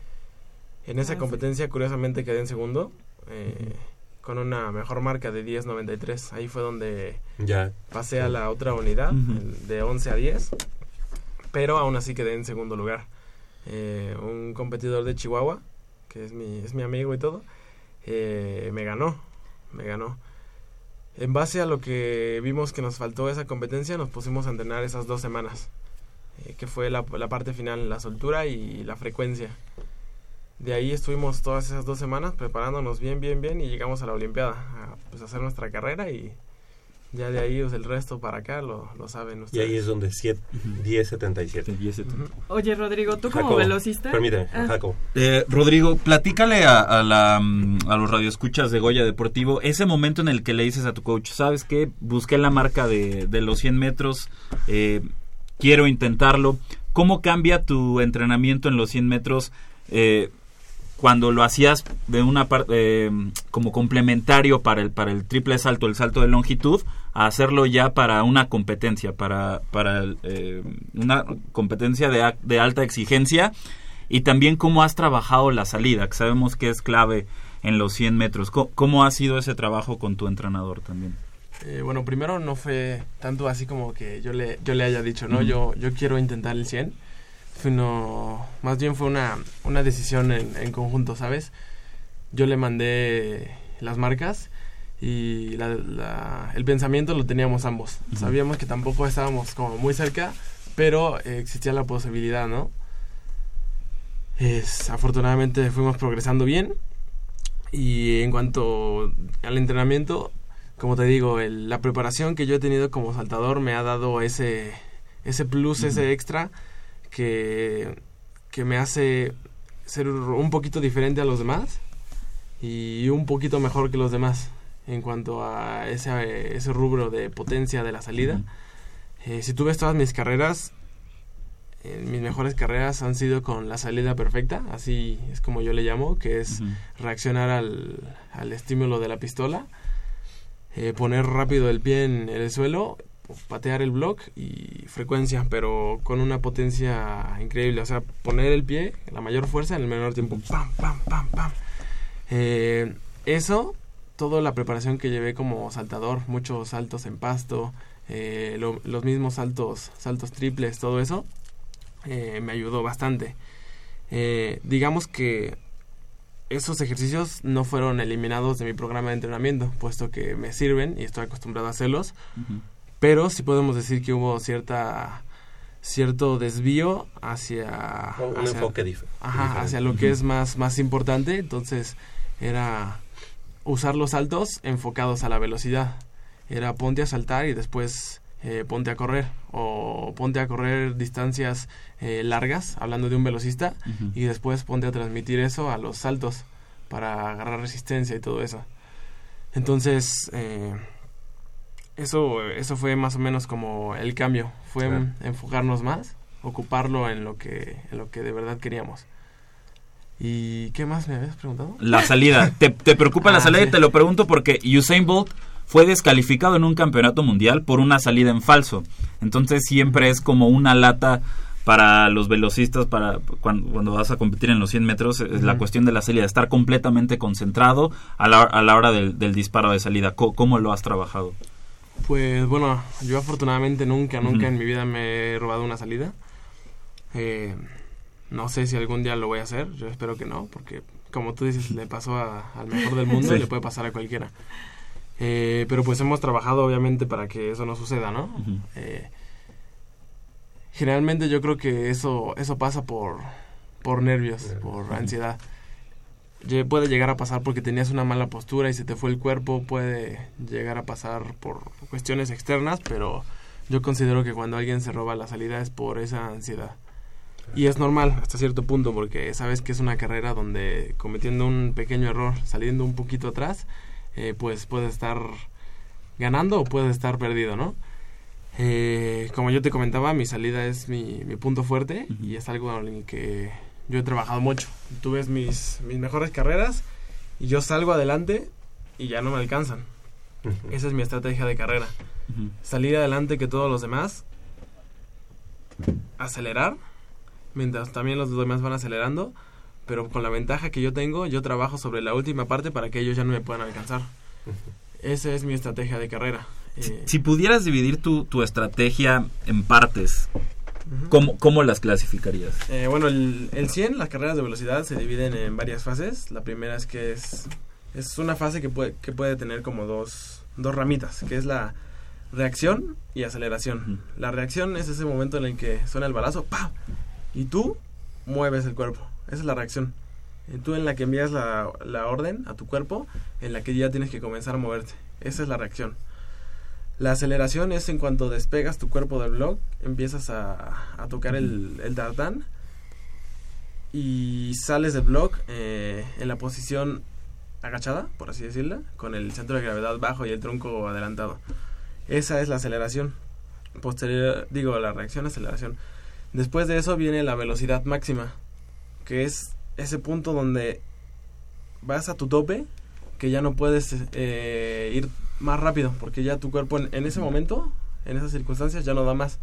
En esa Ah, sí. competencia, curiosamente, quedé en segundo, eh, con una mejor marca de 10.93. Ahí fue donde Ya. pasé a la otra unidad, Ujú. el de 11 a 10, pero aún así quedé en segundo lugar. Eh, un competidor de Chihuahua, que es mi, es mi amigo y todo, eh, me ganó, me ganó. En base a lo que vimos que nos faltó esa competencia, nos pusimos a entrenar esas dos semanas, eh, que fue la, parte final, la soltura y la frecuencia. De ahí estuvimos todas esas dos semanas preparándonos bien, bien, bien y llegamos a la Olimpiada a pues, hacer nuestra carrera y ya de ahí pues, el resto para acá lo, lo saben Y ustedes. ahí es donde 7, 10.77. Oye, Rodrigo, tú como velocista. Permíteme, Ah. Jacobo. Eh, Rodrigo, platícale a, a la, mm, a los radioescuchas de Goya Deportivo ese momento en el que le dices a tu coach, ¿sabes qué? Busqué la marca de, de los 100 metros, eh, quiero intentarlo. ¿Cómo cambia tu entrenamiento en los 100 metros eh, cuando lo hacías de una eh, como complementario para el, para el triple salto, el salto de longitud, a hacerlo ya para una competencia, para, para eh, una competencia de, de alta exigencia? y también cómo has trabajado la salida, que sabemos que es clave en los 100 metros. ¿Cómo, cómo ha sido ese trabajo con tu entrenador también? Eh, bueno, primero no fue tanto así como que yo le, yo le haya dicho, ¿no? Yo, yo quiero intentar el 100. Sino, más bien fue una, una decisión en, en conjunto, ¿sabes? Yo le mandé las marcas y la- la- el pensamiento lo teníamos ambos. Ujú. Sabíamos que tampoco estábamos como muy cerca, pero eh, existía la posibilidad, ¿no? Es, afortunadamente fuimos progresando bien y en cuanto al entrenamiento, como te digo, el- la preparación que yo he tenido como saltador me ha dado ese, ese plus, ese extra que, que me hace ser un poquito diferente a los demás y un poquito mejor que los demás en cuanto a ese, ese rubro de potencia de la salida. Eh, si tú ves todas mis carreras, eh, mis mejores carreras han sido con la salida perfecta, así es como yo le llamo, que es reaccionar al, al estímulo de la pistola, eh, poner rápido el pie en el suelo, patear el block y frecuencia, pero con una potencia increíble, o sea, poner el pie, la mayor fuerza en el menor tiempo, pam, pam, pam, pam. Eh, eso, toda la preparación que llevé como saltador, muchos saltos en pasto, eh, lo- los mismos saltos, saltos triples, todo eso, eh, me ayudó bastante. Digamos que esos ejercicios no fueron eliminados de mi programa de entrenamiento, puesto que me sirven y estoy acostumbrado a hacerlos, pero sí podemos decir que hubo cierta cierto desvío hacia, Un hacia- enfoque dif- ajá, diferente. hacia lo que es más más importante. Entonces era usar los saltos enfocados a la velocidad. Era ponte a saltar y después eh, ponte a correr. O ponte a correr distancias eh, largas hablando de un velocista y después ponte a transmitir eso a los saltos para agarrar resistencia y todo eso. Entonces eh, eso eso fue más o menos como el cambio fue Claro. enfocarnos más ocuparlo en lo que en lo que de verdad queríamos y qué más me habías preguntado La salida. ¿Te, te preocupa la Ah, salida? sí. Te lo pregunto porque Usain Bolt fue descalificado en un campeonato mundial por una salida en falso. Entonces siempre es como una lata para los velocistas para cuando, cuando vas a competir en los 100 metros es la cuestión de la salida, estar completamente concentrado a la, a la hora del, del disparo de salida. Co- ¿Cómo, lo has trabajado? Pues bueno, yo afortunadamente nunca, nunca en mi vida me he robado una salida. Eh, no sé si algún día lo voy a hacer, yo espero que no, porque como tú dices, le pasó a- al mejor del mundo Sí. y le puede pasar a cualquiera. Eh, pero pues hemos trabajado obviamente para que eso no suceda, ¿no? Eh, Generalmente yo creo que eso, eso pasa por, por nervios, por ansiedad. Puede llegar a pasar porque tenías una mala postura y se te fue el cuerpo, puede llegar a pasar por cuestiones externas, pero yo considero que cuando alguien se roba la salida es por esa ansiedad. Y es normal hasta cierto punto porque sabes que es una carrera donde cometiendo un pequeño error, saliendo un poquito atrás, eh, pues puedes estar ganando o puedes estar perdido, ¿no? Eh, como yo te comentaba, mi salida es mi, mi punto fuerte y es algo en el que yo he trabajado mucho. Tú ves mis, mis mejores carreras y yo salgo adelante y ya no me alcanzan. Esa es mi estrategia de carrera. Salir adelante que todos los demás, acelerar, mientras también los demás van acelerando, pero con la ventaja que yo tengo, yo trabajo sobre la última parte para que ellos ya no me puedan alcanzar. Esa es mi estrategia de carrera. Eh, Si pudieras dividir tu, tu estrategia en partes, ¿cómo, cómo las clasificarías? Eh, bueno, el, el 100, las carreras de velocidad se dividen en varias fases. La primera es que es, es una fase que puede, que puede tener como dos, dos ramitas, que es la reacción y aceleración. La reacción es ese momento en el que suena el balazo, ¡pam! Y tú mueves el cuerpo. Esa es la reacción. Y tú en la que envías la, la orden a tu cuerpo, en la que ya tienes que comenzar a moverte. Esa es la reacción. La aceleración es en cuanto despegas tu cuerpo del block, empiezas a, a tocar el, el tartán y sales del block eh, en la posición agachada, por así decirla, con el centro de gravedad bajo y el tronco adelantado. Esa es la aceleración. Posterior, digo, la reacción, aceleración. Después de eso viene la velocidad máxima, que es ese punto donde vas a tu tope, que ya no puedes eh, ir más rápido, porque ya tu cuerpo en, en ese momento, en esas circunstancias, ya no da más.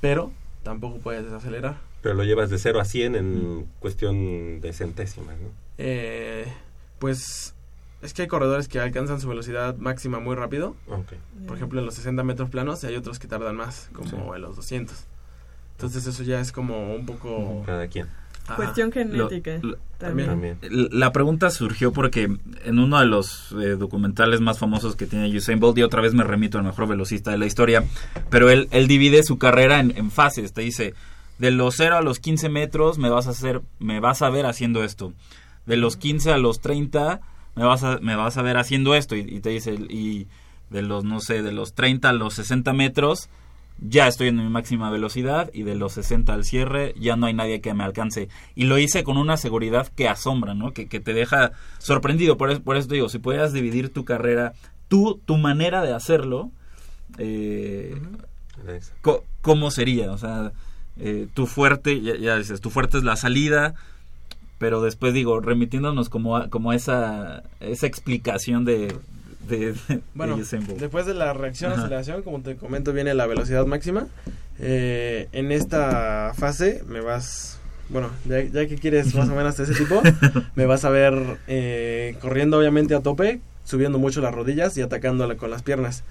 Pero tampoco puedes acelerar. Pero lo llevas de 0 a 100 en cuestión de centésimas, ¿no? Eh, pues es que hay corredores que alcanzan su velocidad máxima muy rápido. Ok. Por ejemplo, en los 60 metros planos y hay otros que tardan más, como en los 200. Entonces eso ya es como un poco... Cada quien. Ajá. Cuestión genética. Lo- también. La pregunta surgió porque en uno de los eh, documentales más famosos que tiene Usain Bolt, y otra vez me remito al mejor velocista de la historia, pero él, él divide su carrera en, en fases. Te dice, de los 0 a los 15 metros me vas a hacer, me vas a ver haciendo esto. De los 15 a los 30 me vas a, me vas a ver haciendo esto. Y, y te dice, y de los, no sé, de los 30 a los 60 metros ya estoy en mi máxima velocidad y de los 60 al cierre ya no hay nadie que me alcance. Y lo hice con una seguridad que asombra, ¿no? Que, que te deja sorprendido. Por eso, por eso te digo, si pudieras dividir tu carrera, tú, tu manera de hacerlo, eh, co- ¿cómo sería? O sea, eh, tu fuerte, ya, ya dices, tu fuerte es la salida, pero después digo, remitiéndonos como a, como a esa, esa explicación de... de, de Bueno, Bolt. después de la reacción, Ajá. aceleración, como te comento, viene la velocidad máxima. Eh, en esta fase me vas, bueno, ya, ya que quieres más o menos de ese tipo, me vas a ver eh, corriendo obviamente a tope, subiendo mucho las rodillas y atacándola con las piernas.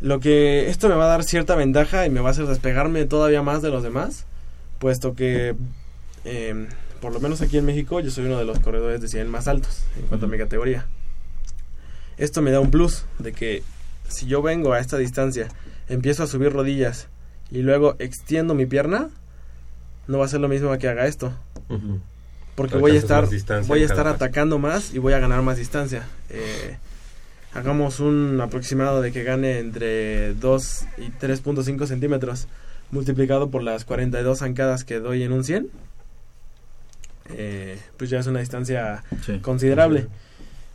Lo que esto me va a dar cierta ventaja y me va a hacer despegarme todavía más de los demás, puesto que eh, por lo menos aquí en México yo soy uno de los corredores de 100 más altos en cuanto a mi categoría. Esto me da un plus de que si yo vengo a esta distancia, empiezo a subir rodillas y luego extiendo mi pierna, no va a ser lo mismo que haga esto. Porque voy a estar voy a estar atacando más y voy a ganar más distancia. Eh, hagamos un aproximado de que gane entre 2 y 3.5 centímetros multiplicado por las 42 zancadas que doy en un 100. Eh, pues ya es una distancia Sí. considerable.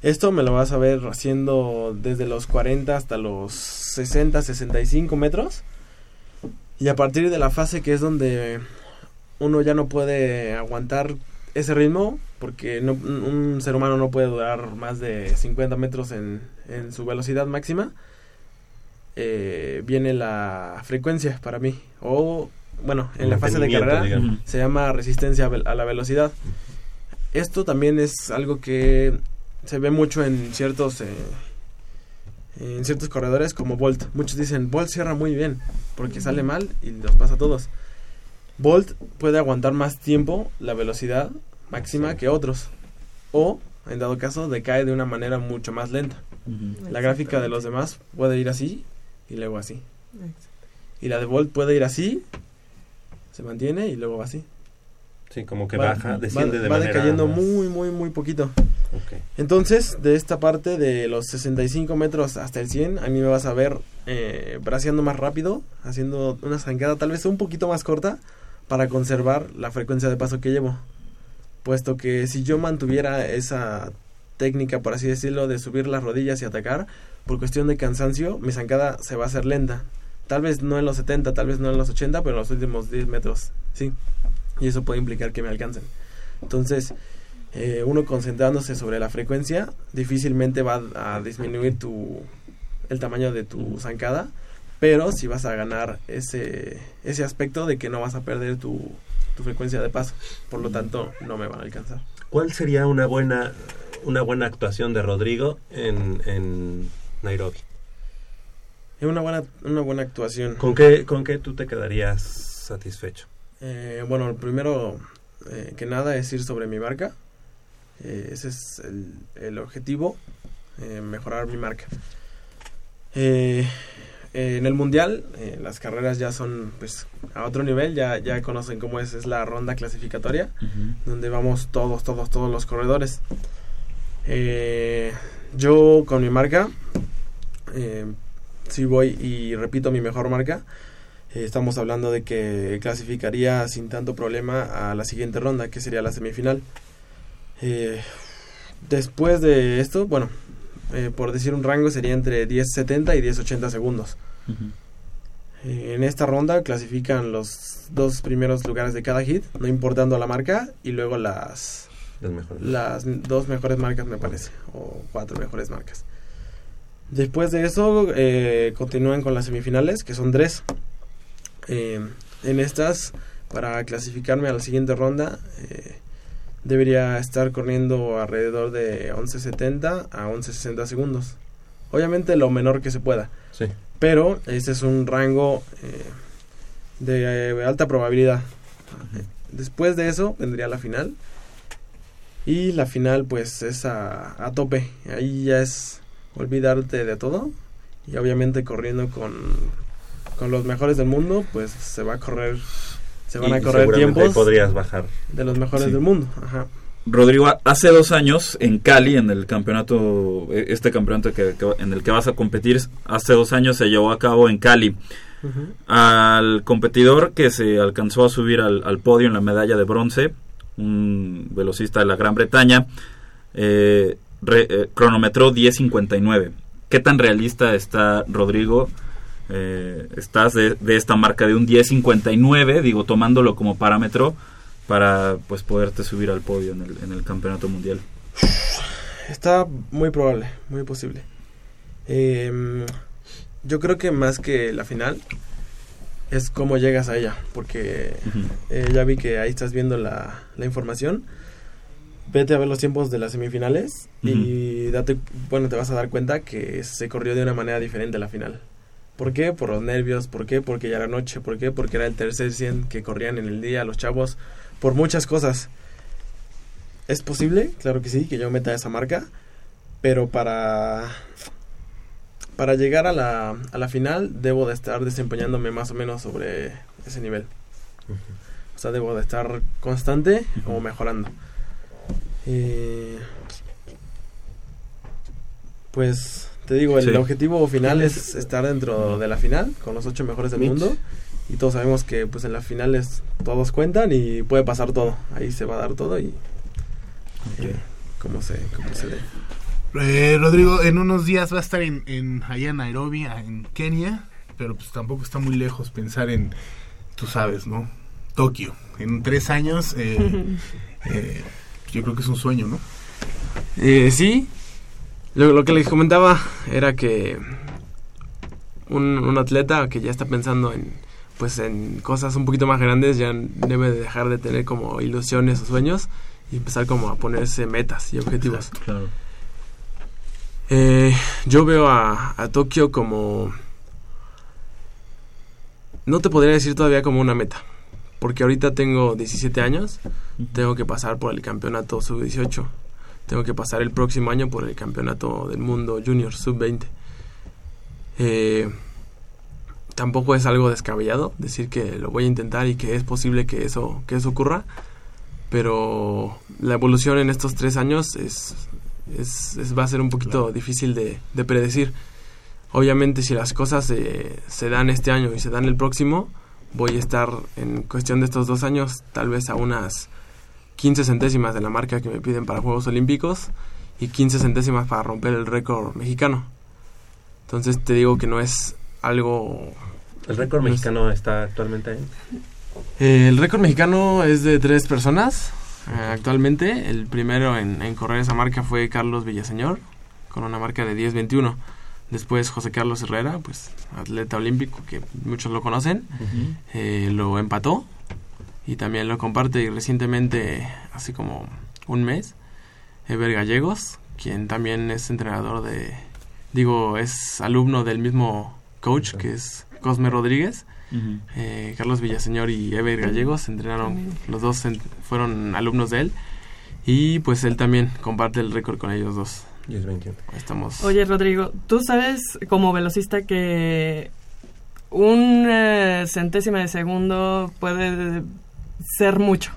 Esto me lo vas a ver haciendo desde los 40 hasta los 60, 65 metros. Y a partir de la fase que es donde uno ya no puede aguantar ese ritmo, porque no- un ser humano no puede durar más de 50 metros en, en su velocidad máxima, eh, viene la frecuencia para mí. O, bueno, en la fase de carrera digamos. se llama resistencia a la velocidad. Esto también es algo que se ve mucho en ciertos eh, en ciertos corredores como Bolt. Muchos dicen Bolt cierra muy bien porque sale mal y los pasa a todos. Bolt puede aguantar más tiempo la velocidad máxima que otros o en dado caso decae de una manera mucho más lenta. La gráfica de los demás puede ir así y luego así. Y la de Bolt puede ir así, se mantiene y luego va así. Sí, como que baja, desciende va, de va manera decayendo más- muy, muy, muy poquito. Ok. Entonces, de esta parte de los 65 metros hasta el 100, a mí me vas a ver eh, braceando más rápido, haciendo una zancada tal vez un poquito más corta para conservar la frecuencia de paso que llevo. Puesto que si yo mantuviera esa técnica, por así decirlo, de subir las rodillas y atacar, por cuestión de cansancio, mi zancada se va a hacer lenta. Tal vez no en los 70, tal vez no en los 80, pero en los últimos 10 metros, sí. Y eso puede implicar que me alcancen. Entonces, eh, uno concentrándose sobre la frecuencia, difícilmente va a disminuir tu, el tamaño de tu zancada, pero si vas a ganar ese, ese aspecto de que no vas a perder tu, tu frecuencia de paso. Por lo tanto, no me van a alcanzar. ¿Cuál sería una buena una buena actuación de Rodrigo en, en Nairobi? Es una buena, una buena actuación. ¿Con qué, ¿Con qué tú te quedarías satisfecho? Eh, bueno, el primero eh, que nada es ir sobre mi marca. Eh, ese es el, el objetivo, eh, mejorar mi marca. En el mundial, las carreras ya son pues a otro nivel, ya, ya conocen cómo es, es la ronda clasificatoria, donde vamos todos, todos, todos los corredores. Eh, yo con mi marca, eh, si voy y repito mi mejor marca, estamos hablando de que clasificaría sin tanto problema a la siguiente ronda, que sería la semifinal. Eh, después de esto, bueno, eh, por decir un rango sería entre 10.70 y 10.80 segundos. Eh, en esta ronda clasifican los dos primeros lugares de cada hit, no importando la marca, y luego las, Las mejores. las dos mejores marcas, me parece, o cuatro mejores marcas. Después de eso, eh, continúan con las semifinales, que son tres. Eh, en estas, para clasificarme a la siguiente ronda, eh, debería estar corriendo alrededor de 11.70 a 11.60 segundos. Obviamente lo menor que se pueda. Sí. Pero este es un rango eh, de alta probabilidad. Después de eso vendría la final. Y la final pues es a, a tope. Ahí ya es olvidarte de todo. Y obviamente corriendo con, con los mejores del mundo, pues se va a correr, se van Y a correr tiempos podrías bajar. de los mejores Sí. del mundo. Ajá. Rodrigo, hace dos años en Cali, en el campeonato, eh, este campeonato que, que- en el que vas a competir, hace dos años se llevó a cabo en Cali. Al competidor que se alcanzó a subir al, al podio en la medalla de bronce, un velocista de la Gran Bretaña, eh, re- eh, cronometró 10.59. ¿Qué tan realista está Rodrigo? Eh, estás de, de esta marca de un 10.59, digo, tomándolo como parámetro para pues poderte subir al podio en el, en el campeonato mundial. Está muy probable, muy posible. Em, yo creo que más que la final es cómo llegas a ella, porque eh, ya vi que ahí estás viendo la, la información. Vete a ver los tiempos de las semifinales y date, bueno, te vas a dar cuenta que se corrió de una manera diferente la final. ¿Por qué? Por los nervios, ¿por qué? Porque ya era noche, ¿por qué? Porque era el tercer 100 que corrían en el día los chavos, por muchas cosas. ¿Es posible? Claro que sí, que yo meta esa marca, pero para para llegar a la, a la final debo de estar desempeñándome más o menos sobre ese nivel. O sea, debo de estar constante o mejorando. Eh, pues te digo, el Sí. objetivo final es estar dentro de la final con los ocho mejores del Mitch. mundo. Y todos sabemos que pues en las finales todos cuentan y puede pasar todo. Ahí se va a dar todo y eh, como se, como se dé. Eh, Rodrigo, en unos días va a estar en, en allá en Nairobi, en Kenia, pero pues tampoco está muy lejos pensar en, tú sabes, ¿no? Tokio. En tres años, eh, eh, yo creo que es un sueño, ¿no? Eh, sí, lo, lo que les comentaba era que un, un atleta que ya está pensando en pues en cosas un poquito más grandes ya debe de dejar de tener como ilusiones o sueños y empezar como a ponerse metas y objetivos. Claro. Eh, yo veo a, a Tokio como... No te podría decir todavía como una meta, porque ahorita tengo 17 años, tengo que pasar por el campeonato sub-18, tengo que pasar el próximo año por el campeonato del mundo junior sub-20. Eh, tampoco es algo descabellado decir que lo voy a intentar y que es posible que eso, que eso ocurra, pero la evolución en estos tres años es, es, es- va a ser un poquito difícil de, de predecir. Obviamente si las cosas se, se dan este año y se dan el próximo, voy a estar en cuestión de estos dos años tal vez a unas 15 centésimas de la marca que me piden para Juegos Olímpicos y 15 centésimas para romper el récord mexicano. Entonces te digo que no es algo... ¿El récord no es- mexicano está actualmente ahí? Eh, el récord mexicano es de tres personas eh, actualmente. El primero en, en correr esa marca fue Carlos Villaseñor, con una marca de 10.21. Después José Carlos Herrera, pues atleta olímpico que muchos lo conocen, eh, lo empató y también lo comparte y recientemente, así como un mes, Ever Gallegos, quien también es entrenador de, digo, es alumno del mismo coach que es Cosme Rodríguez. Eh, Carlos Villaseñor y Ever Gallegos entrenaron, los dos en- fueron alumnos de él y pues él también comparte el récord con ellos dos. 10-21. Estamos... Oye, Rodrigo, tú sabes como velocista que un eh, centésima de segundo puede ser mucho,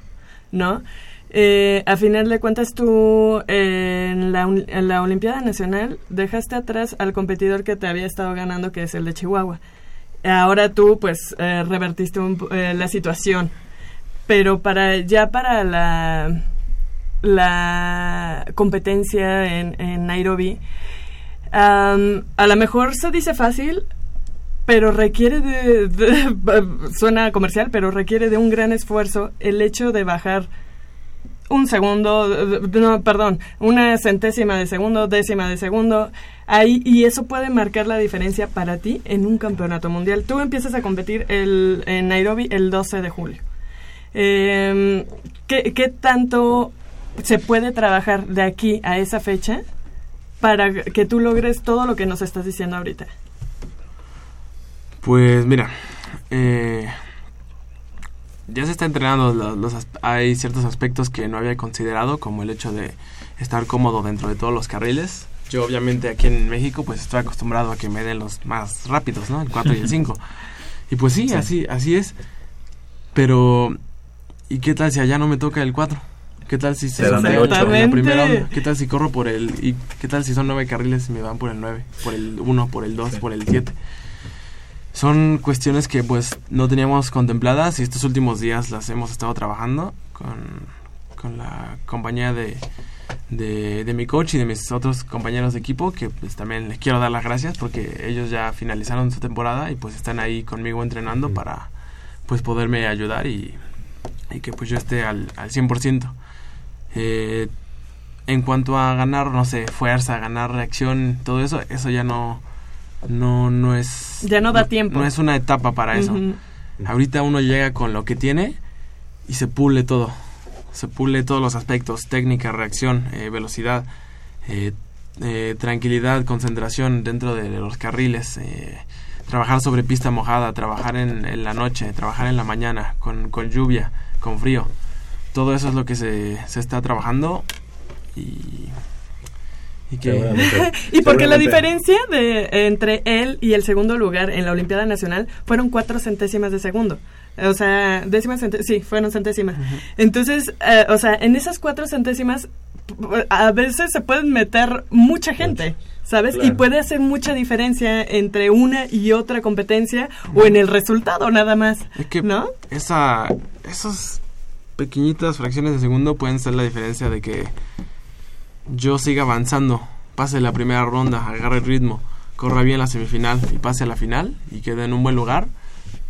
¿no? Eh, a final de cuentas, tú en, la, en la Olimpiada Nacional dejaste atrás al competidor que te había estado ganando, que es el de Chihuahua. Ahora tú, pues, eh, revertiste un eh, la situación. Pero para ya para la, la competencia en, en Nairobi, a lo mejor se dice fácil, pero requiere de, suena comercial, pero requiere de un gran esfuerzo el hecho de bajar un segundo, no, perdón, una centésima de segundo, décima de segundo, ahí, y eso puede marcar la diferencia para ti en un campeonato mundial. Tú empiezas a competir el, en Nairobi el 12 de julio. Eh, ¿qué, ¿Qué tanto se puede trabajar de aquí a esa fecha para que tú logres todo lo que nos estás diciendo ahorita? Pues mira, eh, ya se está entrenando, lo- los, hay ciertos aspectos que no había considerado, como el hecho de estar cómodo dentro de todos los carriles. Yo obviamente aquí en México pues estoy acostumbrado a que me den los más rápidos, ¿no? El 4 y el 5. Y pues sí, Sí. así así es. Pero ¿y qué tal si allá no me toca el 4? ¿Qué tal si Te dan el en la primera Exactamente. onda? ¿Qué tal si corro por el y qué tal si son nueve carriles y me van por el 9, por el 1, por el 2, por el 7? Son cuestiones que pues no teníamos contempladas y estos últimos días las hemos estado trabajando con, con la compañía de, de, de mi coach y de mis otros compañeros de equipo que pues también les quiero dar las gracias porque ellos ya finalizaron su temporada y pues están ahí conmigo entrenando para pues poderme ayudar y, y que pues yo esté al, al 100%. Eh, en cuanto a ganar, no sé, fuerza, ganar reacción, todo eso, eso ya no, no, no es... Ya no da tiempo. No es una etapa para eso. Ahorita uno llega con lo que tiene y se pule todo. Se pule todos los aspectos, técnica, reacción, eh, velocidad, eh, eh, tranquilidad, concentración dentro de los carriles, trabajar sobre pista mojada, trabajar en, en la noche, trabajar en la mañana, con, con lluvia, con frío. Todo eso es lo que se, se está trabajando y... y que... Seguramente. Y porque la diferencia de entre él y el segundo lugar en la Olimpiada Nacional fueron cuatro centésimas de segundo. O sea, décimas sí, fueron centésimas. Entonces, eh, o sea, en esas cuatro centésimas a veces se pueden meter mucha gente, ¿sabes? Y puede hacer mucha diferencia entre una y otra competencia o en el resultado nada más, Es que ¿no? esa, esas pequeñitas fracciones de segundo pueden ser la diferencia de que yo siga avanzando, pase la primera ronda, agarre el ritmo, corra bien la semifinal y pase a la final y quede en un buen lugar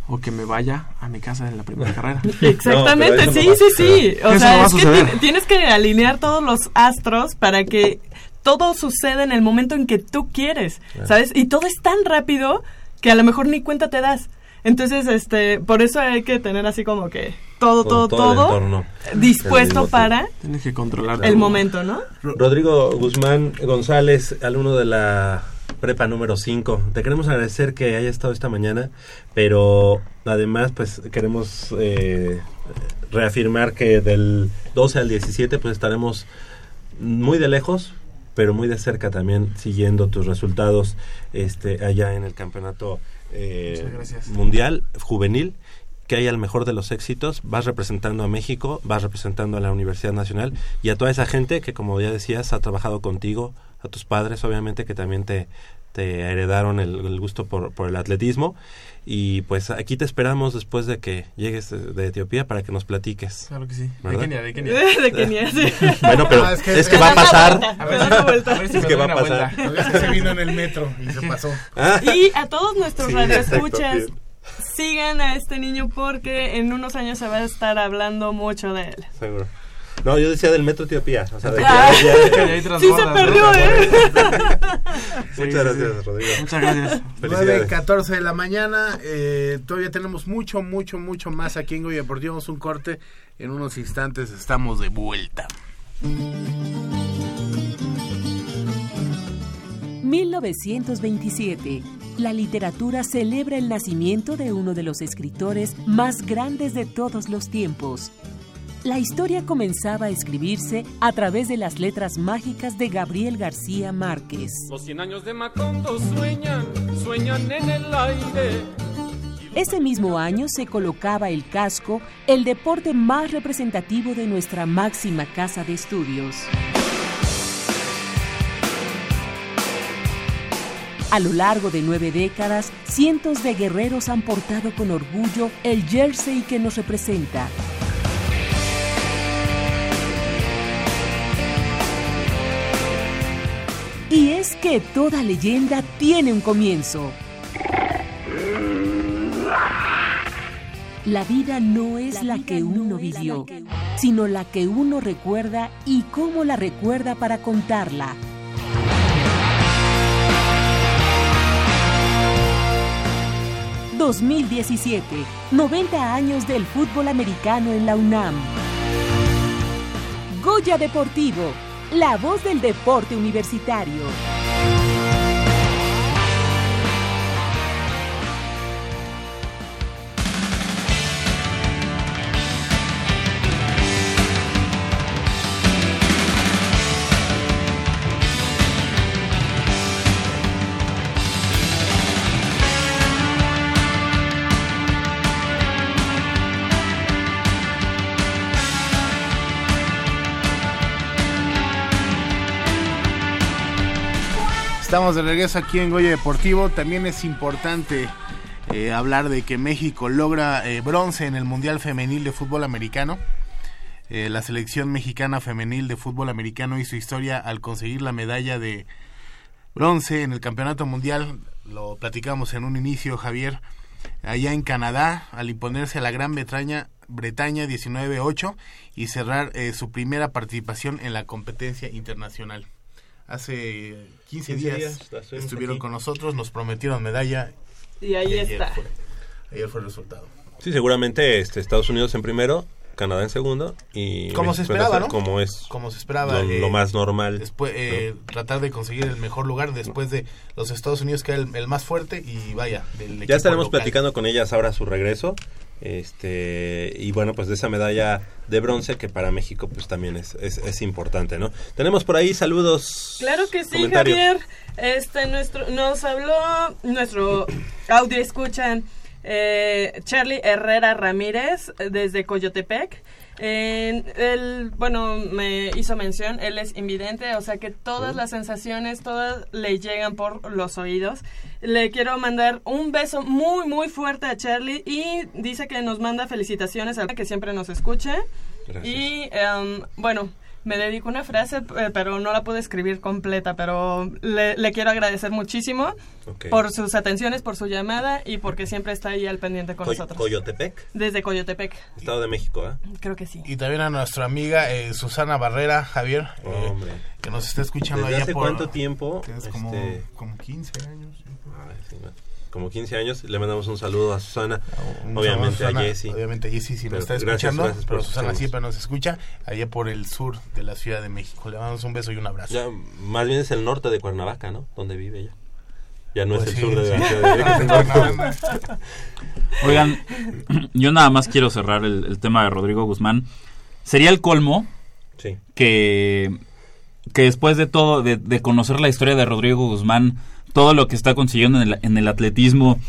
o que me vaya a mi casa en la primera carrera. Exactamente, No, sí, no sí, sí. O Eso sea, no es que tienes que alinear todos los astros para que todo suceda en el momento en que tú quieres, ¿sabes? Y todo es tan rápido que a lo mejor ni cuenta te das. Entonces, este, por eso hay que tener así como que todo, todo, todo el todo, entorno. dispuesto para Tienes que controlar el todo. momento, ¿no? Rodrigo Guzmán González, alumno de la prepa número 5. Te queremos agradecer que haya estado esta mañana, pero además pues queremos eh, reafirmar que del 12 al 17 pues estaremos muy de lejos, pero muy de cerca también siguiendo tus resultados este allá en el campeonato eh, mundial juvenil que haya el mejor de los éxitos, vas representando a México, vas representando a la Universidad Nacional y a toda esa gente que, como ya decías, ha trabajado contigo, a tus padres, obviamente, que también te, te heredaron el, el gusto por, por el atletismo. Y pues aquí te esperamos después de que llegues de, Etiopía para que nos platiques. Claro que sí. De. Kenia, de Kenia. De Kenia, sí. Bueno, pero Ah, es es que, va a pasar. A ver si Es que va a pasar. vuelta. Es que se vino en el metro y se pasó. Ah, Y a todos nuestros Sí, radioescuchas, exacto, sigan a este niño porque en unos años se va a estar hablando mucho de él. seguro. No, yo decía del metro Etiopía. O sea, de que Ah. ya- Que ahí Sí se perdió, ¿eh? Sí, Muchas gracias, sí. Rodrigo. Muchas gracias. 9, Felicidades. 14 de la mañana. eh, todavía tenemos mucho, mucho, mucho más aquí en Goya a un corte. En unos instantes estamos de vuelta. 1927. La literatura celebra el nacimiento de uno de los escritores más grandes de todos los tiempos. La historia comenzaba a escribirse a través de las letras mágicas de Gabriel García Márquez. Los cien años de Macondo sueñan, sueñan en el aire. Ese mismo año se colocaba el casco, el deporte más representativo de nuestra máxima casa de estudios. A lo largo de nueve décadas, cientos de guerreros han portado con orgullo el jersey que nos representa. Que toda leyenda tiene un comienzo. La vida no es la, que uno vivió, sino la que uno recuerda y cómo la recuerda para contarla. ...2017... ...90 años del fútbol americano en la UNAM. Goya Deportivo... ...la voz del deporte universitario. Estamos de regreso aquí en Goya Deportivo. También es importante eh, hablar de que México logra eh, bronce en el Mundial Femenil de Fútbol Americano. Eh, la selección mexicana femenil de fútbol americano hizo historia al conseguir la medalla de bronce en el Campeonato Mundial. Lo platicamos en un inicio, Javier, allá en Canadá, al imponerse a la Gran Bretaña, Bretaña 19-8 y cerrar su primera participación en la competencia internacional. Hace 15, 15 días, estuvieron aquí. con nosotros, nos prometieron medalla. Y ahí ayer está. Fue, ayer fue el resultado. Sí, seguramente este, Estados Unidos en primero, Canadá en segundo y Como se esperaba, ¿no? Como es Como se esperaba. lo, eh, lo más normal. Después, eh, tratar de conseguir el mejor lugar después de los Estados Unidos, que era el, el más fuerte, y vaya, del equipo Ya estaremos local. platicando con ellas ahora a su regreso. Este, y bueno, pues de esa medalla de bronce que para México pues también es, es, es importante, ¿no? Tenemos por ahí saludos. Claro que sí. Javier. Este, nuestro, nos habló nuestro audio escuchan eh, Charlie Herrera Ramírez eh, desde Coyotepec. Eh, él, bueno, me hizo mención, él es invidente, o sea que todas las sensaciones, todas le llegan por los oídos. Le quiero mandar un beso muy, muy fuerte a Charlie y dice que nos manda felicitaciones a que siempre nos escuche. Gracias. Y em, bueno, me dedico una frase, eh, pero no la puedo escribir completa, pero le, le quiero agradecer muchísimo por sus atenciones, por su llamada y porque siempre está ahí al pendiente con Coy- nosotros. Coyotepec, Desde Coyotepec, Estado de México, ¿eh? creo que sí. Y también a nuestra amiga eh, Susana Barrera, Javier, eh, que nos está escuchando ¿Desde allá hace por... cuánto tiempo? Tienes como, Este, como 15 años. ay, sí, no, como 15 años. Le mandamos un saludo a Susana, Un obviamente saludo a Susana, Jessy. Obviamente a Jessy si Pero nos está escuchando, gracias pero Susana siempre nos escucha, allá por el sur de la Ciudad de México. Le mandamos un beso y un abrazo. Ya, más bien es el norte de Cuernavaca, ¿no? Donde vive ella. Ya no Pues es el sí, sur de sí. la Ciudad de México. Oigan, yo nada más quiero cerrar el, el tema de Rodrigo Guzmán. Sería el colmo Sí. que, que después de todo, de, de conocer la historia de Rodrigo Guzmán, todo lo que está consiguiendo en el, en el atletismo,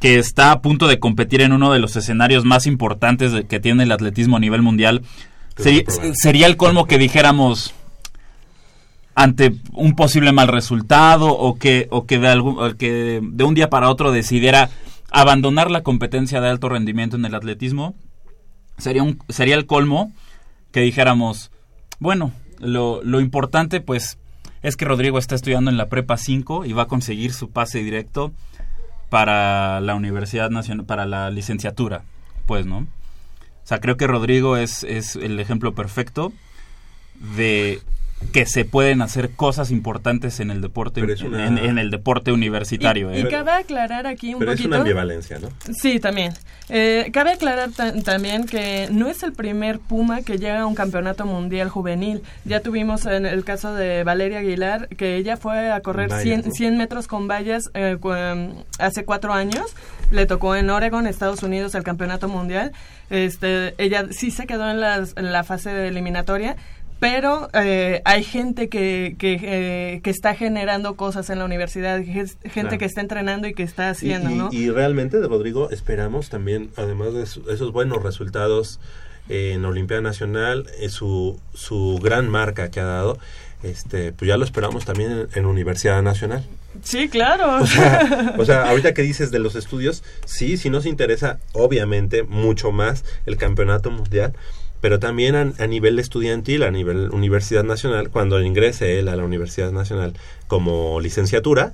que está a punto de competir en uno de los escenarios más importantes de- que tiene el atletismo a nivel mundial, sería, sería el colmo que dijéramos ante un posible mal resultado o que o que de algún que de un día para otro decidiera abandonar la competencia de alto rendimiento en el atletismo sería un sería el colmo que dijéramos bueno lo, lo importante pues es que Rodrigo está estudiando en la prepa 5 y va a conseguir su pase directo para la Universidad Nacional para la licenciatura pues no o sea creo que Rodrigo es, es el ejemplo perfecto de que se pueden hacer cosas importantes en el deporte es una- en, en el deporte universitario Y ¿eh? cabe aclarar aquí un Pero es poquito. una ambivalencia, ¿no? Sí, también. Eh, cabe aclarar ta- también que no es el primer Puma que llega a un campeonato mundial juvenil. Ya tuvimos en el caso de Valeria Aguilar, que ella fue a correr Vallas, 100, ¿no? 100 metros con vallas eh, cu- em, hace cuatro años. Le tocó en Oregon, Estados Unidos, el campeonato mundial. Este, ella sí se quedó en, las- en la fase de eliminatoria. Pero eh, hay gente que, que, eh, que está generando cosas en la universidad, gente Claro. que está entrenando y que está haciendo, y- ¿no? y realmente de Rodrigo esperamos también, además de esos buenos resultados eh, en Olimpiada Nacional, eh, su, su gran marca que ha dado, este, pues ya lo esperamos también en, en Universidad Nacional. Sí, claro. O sea, o sea, ahorita que dices de los estudios, sí, sí nos interesa, obviamente, mucho más el campeonato mundial, pero también a, a nivel estudiantil, a nivel Universidad Nacional, cuando ingrese él a la Universidad Nacional como licenciatura,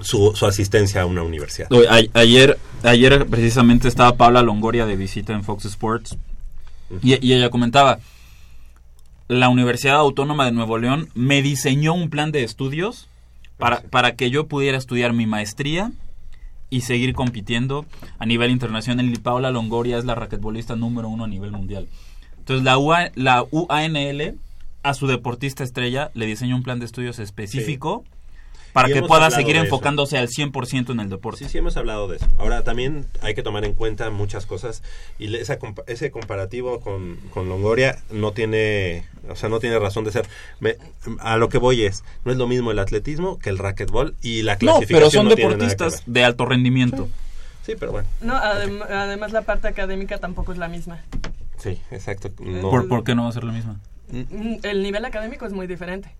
su, su asistencia a una universidad. Ayer, ayer precisamente estaba Paula Longoria de visita en Fox Sports y, y ella comentaba, la Universidad Autónoma de Nuevo León me diseñó un plan de estudios para, para que yo pudiera estudiar mi maestría y seguir compitiendo a nivel internacional. Y Paula Longoria es la raquetbolista número uno a nivel mundial. Entonces la, UA la UANL a su deportista estrella le diseñó un plan de estudios específico para Y que pueda seguir enfocándose al 100% en el deporte. Sí, sí, hemos hablado de eso. Ahora, también hay que tomar en cuenta muchas cosas y le- esa compa- ese comparativo con, con Longoria no tiene, o sea, no tiene razón de ser. Me- a lo que voy es, no es lo mismo el atletismo que el racquetball y la No, clasificación pero son no deportistas de alto rendimiento. Sí, pero bueno. No, adem- además la parte académica tampoco es la misma. Sí, exacto. No. ¿Por, por qué no va a ser la misma? Mm, El nivel académico es muy diferente.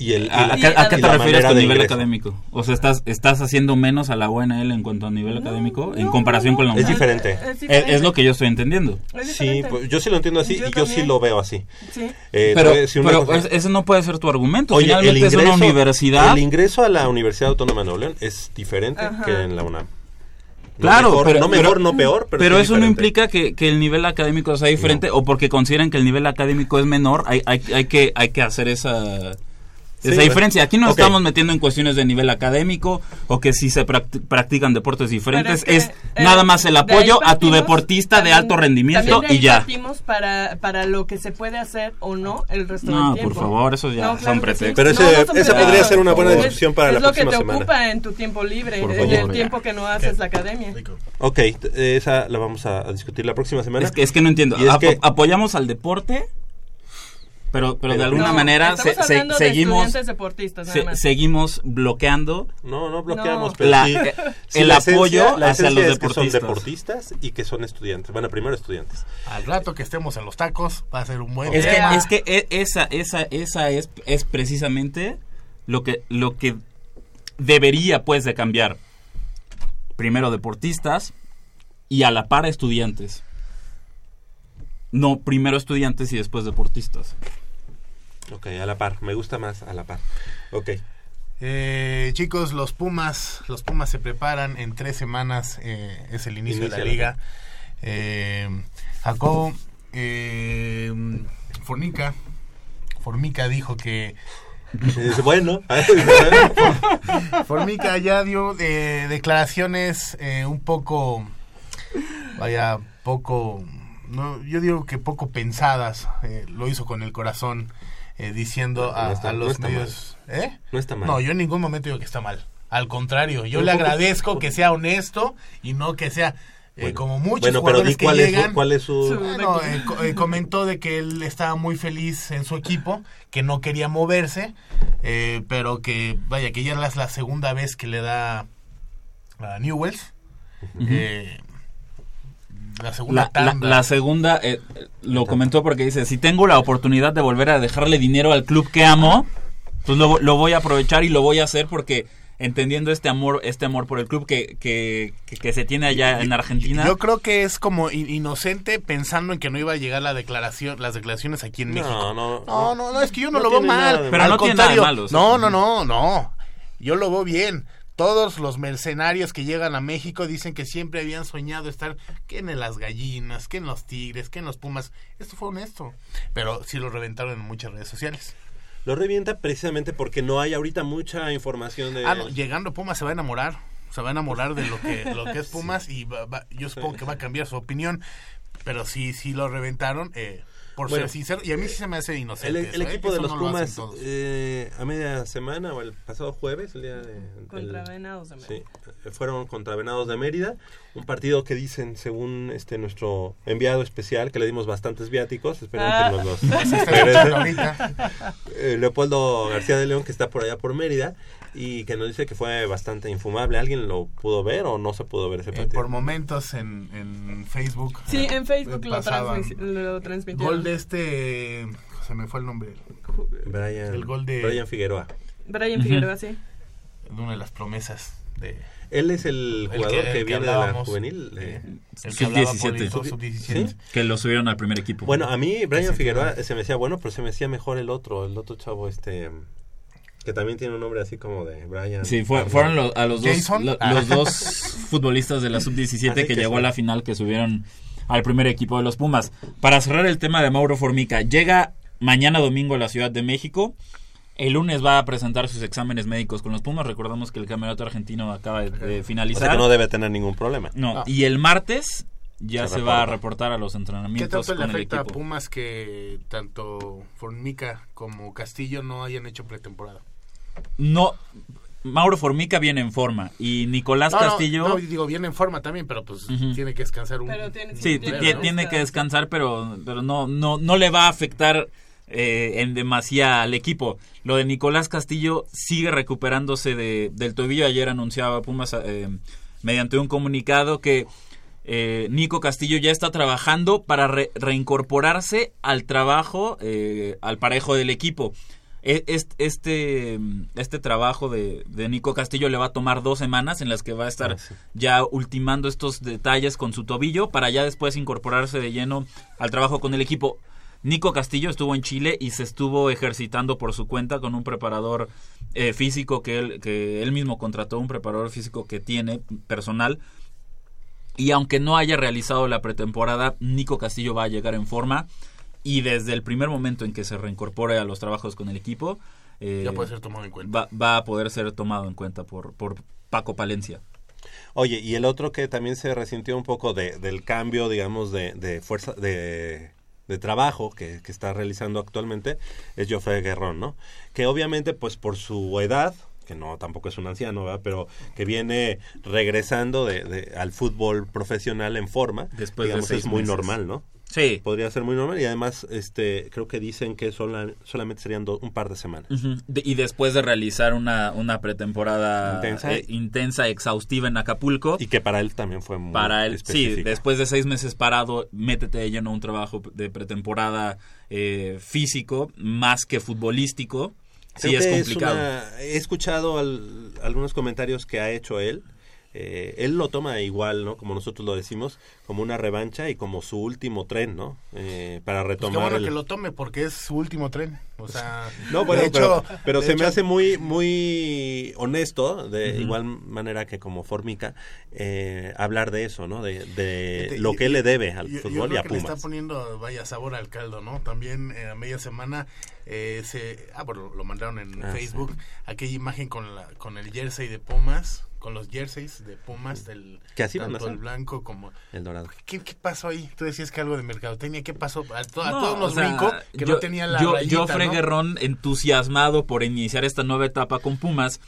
Y el, ¿A, a y qué, a qué y te refieres con nivel ingreso. académico? O sea, ¿estás, ¿estás haciendo menos a la UNL en cuanto a nivel académico en comparación con la Es UNAM? diferente. Es Es, es lo que yo estoy entendiendo. Sí, pues, yo sí lo entiendo así Yo y yo sí lo veo así. Sí. Eh, Pero, pero cosa. es- ese no puede ser tu argumento. Oye, el Finalmente es una ingreso- universidad. El ingreso a la Universidad Autónoma de Nuevo León es diferente Ajá. que en la UNAM. No Claro, mejor, pero, no mejor, pero- no peor, pero, pero sí eso no implica que, que el nivel académico sea diferente o porque consideran que el nivel académico es menor, hay, hay, hay que, hay que hacer esa, Sí, esa diferencia. Aquí no Ok. estamos metiendo en cuestiones de nivel académico o que si se practi- practican deportes diferentes, es, es que, eh, nada más el de apoyo a tu deportista de también- alto rendimiento de ahí y ya. partimos para, para lo que se puede hacer o no el resto No, del tiempo. por favor, eso ya son claro sí. pretextos. Pero ese- No, no son esa pretextos. podría ser una buena Es- discusión para es la lo que próxima te semana. ocupa en tu tiempo libre, Por en favor. el tiempo que no haces la academia. Ok, esa la vamos a, discutir la próxima semana. Es que, es que no entiendo. Es Apo- que- apoyamos al deporte, pero, pero de alguna No, manera se- estamos se- hablando de seguimos, deportistas, se- seguimos bloqueando No, no bloqueamos, No. pero La- sí- eh, sí, el la apoyo esencia- la hacia los es que son deportistas. deportistas y que son estudiantes. Bueno, primero estudiantes. Al rato que estemos en los tacos, va a ser un buen Es que, es que e- esa, esa, esa es, es precisamente lo que, lo que debería pues de cambiar. Primero deportistas y a la par estudiantes. No primero estudiantes y después deportistas. Ok, a la par. Me gusta más a la par. Ok. Eh, chicos, los Pumas, los Pumas se preparan en tres semanas, eh, es el inicio Inicia de la la liga. Eh, Jacobo eh, Fornica, Formica dijo que Es bueno. Formica ya dio eh, declaraciones eh, un poco, vaya, poco, no, yo digo que poco pensadas. eh, lo hizo con el corazón, eh, diciendo a, No está- a no los medios. ¿Eh? No está mal. No, yo en ningún momento digo que está mal. Al contrario, yo Pero le agradezco que sea honesto y no que sea eh, Bueno. como muchos Bueno, pero jugadores di que cuál es llegan. cuál es su- Bueno, eh, co- eh, comentó de que él estaba muy feliz en su equipo, que no quería moverse, eh, pero que vaya que ya es la segunda vez que le da a Newells. Eh, la segunda La, la- tanda. la segunda eh, lo comentó porque dice, si tengo la oportunidad de volver a dejarle dinero al club que amo, pues lo, lo voy a aprovechar y lo voy a hacer porque entendiendo este amor este amor por el club que, que, que- que se tiene allá en Argentina. Yo creo que es como in- inocente pensando en que no iba a llegar la declaración, las declaraciones aquí en No, México. no, no, no, no, es que yo no, no lo veo mal. Pero Al no tiene nada de contrario, malo. No, no, no, no. Yo lo veo bien. Todos los mercenarios que llegan a México dicen que siempre habían soñado estar que en las gallinas, que en los tigres, que en los pumas. Esto fue honesto. Pero sí lo reventaron en muchas redes sociales. Lo revienta precisamente porque no hay ahorita mucha información de... Ah, no, llegando Pumas se va a enamorar. Se va a enamorar de lo que, lo que es Pumas y va- va- yo supongo que va a cambiar su opinión. Pero sí, sí lo reventaron, eh, por Bueno, ser sincero. Y a mí sí se me hace inocente. el eso, ¿eh? equipo de los no Pumas eh, a media semana o el pasado jueves, el día de, Contra el- Venados de Mérida. Sí, fueron contra Venados de Mérida, un partido que dicen, según este nuestro enviado especial, que le dimos bastantes viáticos, esperemos Ah. que nos los. Eh, Leopoldo García de León, que está por allá por Mérida, y que nos dice que fue bastante infumable. ¿Alguien lo pudo ver o no se pudo ver ese Eh, partido? por momentos en, en Facebook. Sí, en Facebook eh, lo, transmisi- lo transmitieron. Gol de este. Se me fue el nombre. Brian, El gol de. Brian Figueroa. Brian Figueroa, sí. de una de las promesas de. Él es el jugador que, el viene de la juvenil. eh, eh. el que hablaba por Sub-17. eso, sub-17. ¿Sí? Que lo subieron al primer equipo. Bueno, a mí Brian Figueroa se me hacía bueno, pero se me hacía mejor el otro, el otro chavo este que también tiene un nombre así como de Brian. Sí, fue- fueron lo- a los dos, lo- Ah. los dos futbolistas de la sub-17 Así que, que llegó sí. a la final que subieron al primer equipo de los Pumas. Para cerrar el tema de Mauro Formica, llega mañana domingo a la Ciudad de México. El lunes va a presentar sus exámenes médicos con los Pumas. Recordamos que el campeonato argentino acaba de, de O finalizar. sea que no debe tener ningún problema. No, No. y el martes ya Se se, va a reporta. reportar a los ¿Qué entrenamientos tanto le con el afecta a equipo. Pumas que tanto Formica como Castillo no hayan hecho pretemporada? No, Mauro Formica viene en forma y Nicolás No, no, Castillo No, digo, viene en forma también, pero pues tiene que descansar un. Pero tiene- Sí, tiene descansar. que descansar, pero, pero no, no, no le va a afectar eh, en demasía al equipo. Lo de Nicolás Castillo sigue recuperándose de, del tobillo. Ayer anunciaba Pumas eh, mediante un comunicado que eh, Nico Castillo ya está trabajando para re- reincorporarse al trabajo, eh, al parejo del equipo. E- est- Este, este trabajo de, de Nico Castillo le va a tomar dos semanas en las que va a estar Ah, sí. ya ultimando estos detalles con su tobillo para ya después incorporarse de lleno al trabajo con el equipo. Nico Castillo estuvo en Chile y se estuvo ejercitando por su cuenta con un preparador eh, físico que él, que él mismo contrató, un preparador físico que tiene personal. Y aunque no haya realizado la pretemporada, Nico Castillo va a llegar en forma y desde el primer momento en que se reincorpore a los trabajos con el equipo, eh, Ya puede ser tomado en cuenta. va, va a poder ser tomado en cuenta por, por Paco Palencia. Oye, y el otro que también se resintió un poco de, del cambio, digamos, de, de fuerza, de, de trabajo que, que está realizando actualmente es Joffre Guerrón, ¿no? Que obviamente, pues por su edad, que no tampoco es un anciano, ¿verdad? Pero que viene regresando de, de- al fútbol profesional en forma, Después de digamos, seis es muy meses. normal, ¿no? Sí. Podría ser muy normal y además, este, creo que dicen que sola- solamente serían do- un par de semanas. De- y después de realizar una, una pretemporada Intensa. eh, intensa, exhaustiva en Acapulco. Y que para él también fue muy para él, sí, después de seis meses parado, métete de lleno a un trabajo de pretemporada eh, físico más que futbolístico. Sí, Creo es que complicado. una- he escuchado al- algunos comentarios que ha hecho él. Eh, él lo toma igual, ¿no? Como nosotros lo decimos, como una revancha y como su último tren, ¿no? Eh, para Pues qué retomar bueno el- que lo tome porque es su último tren. O sea, No, bueno, de pero, hecho- pero de se me hecho- hace muy muy honesto, de Ujú. igual manera que como Formica, eh, hablar de eso, ¿no? De, de lo y- que él le debe al yo- yo fútbol y creo a que le Pumas. está poniendo, vaya, sabor al caldo, ¿no? También eh, a media semana eh, se... Ah, bueno, lo mandaron en Ah, Facebook. Aquella imagen con, la, con el jersey de Pumas, con los jerseys de Pumas, del, Que así tanto el blanco como... El dorado. ¿Qué, qué pasó ahí? Tú decías que algo de mercadotecnia. ¿Qué pasó? A, to- a No, todos nos sea, brincó que yo- no tenía la yo, rayita, Joffre Guerrón, entusiasmado por iniciar esta nueva etapa con Pumas,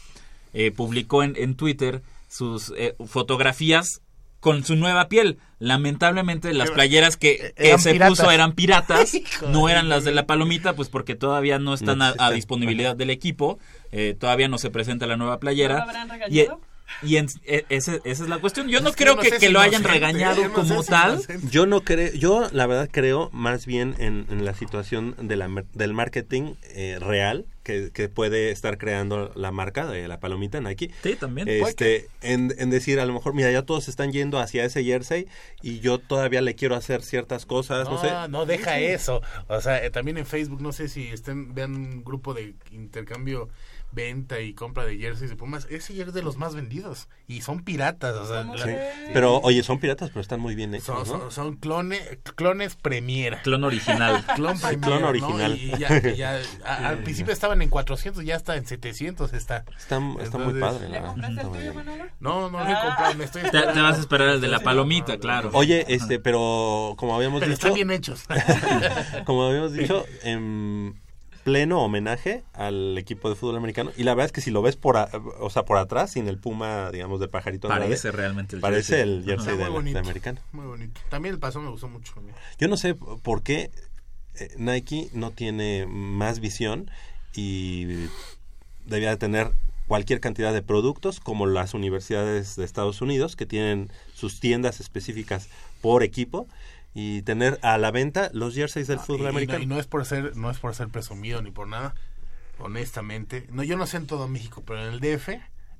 eh, publicó en, en Twitter sus eh, fotografías con su nueva piel. Lamentablemente las Era- playeras que, que eran se piratas. puso eran piratas, no eran las de la palomita, pues porque todavía no están a, disponibilidad del equipo, eh, todavía no se presenta la nueva ¿No playera. lo habrán Y, regañado? Y en- e- ese- esa es la cuestión. Yo no Es que creo no que, sé que si lo hayan regañado no como si tal. inocente. Yo no creo, yo la verdad creo más bien en, en la situación de la, mer- del marketing eh, real que, que puede estar creando la marca de la palomita Nike. Sí, también. Este, en, en decir, a lo mejor, mira, ya todos están yendo hacia ese jersey y yo todavía le quiero hacer ciertas cosas, no, No, sé. no, deja eso. O sea, eh, también en Facebook, no sé si estén, vean un grupo de intercambio, venta y compra de jerseys de Pumas. Ese jersey es de los más vendidos. Y son piratas. O sea, la- Sí. Pero, oye, son piratas, pero están muy bien hechos, Son, ¿no? son, son clones, clones Premier. Clon original. Clon Sí, Premier. clon ¿no? original. Y ya- ya- a- al principio estaban en 400, ya está en 700 está. Está, está muy padre. Está muy bien. No, no lo he comprado, me estoy Te, te vas a esperar el de la palomita, claro. Oye, este, pero como habíamos Pero dicho, están bien hechos. como habíamos dicho, en pleno homenaje al equipo de fútbol americano. Y la verdad es que si lo ves por, a- o sea, por atrás, sin el puma, digamos, del pajarito Andrade, Parece realmente el parece jersey. el jersey de, bonito. de americano. Muy bonito. También el paso me gustó mucho. Yo no sé por qué eh, Nike no tiene más visión y debía de tener cualquier cantidad de productos como las universidades de Estados Unidos que tienen sus tiendas específicas por equipo y tener a la venta los jerseys del Y- fútbol y, no, americano. y no es por ser no es por ser presumido ni por nada honestamente no yo no sé en todo México pero en el DF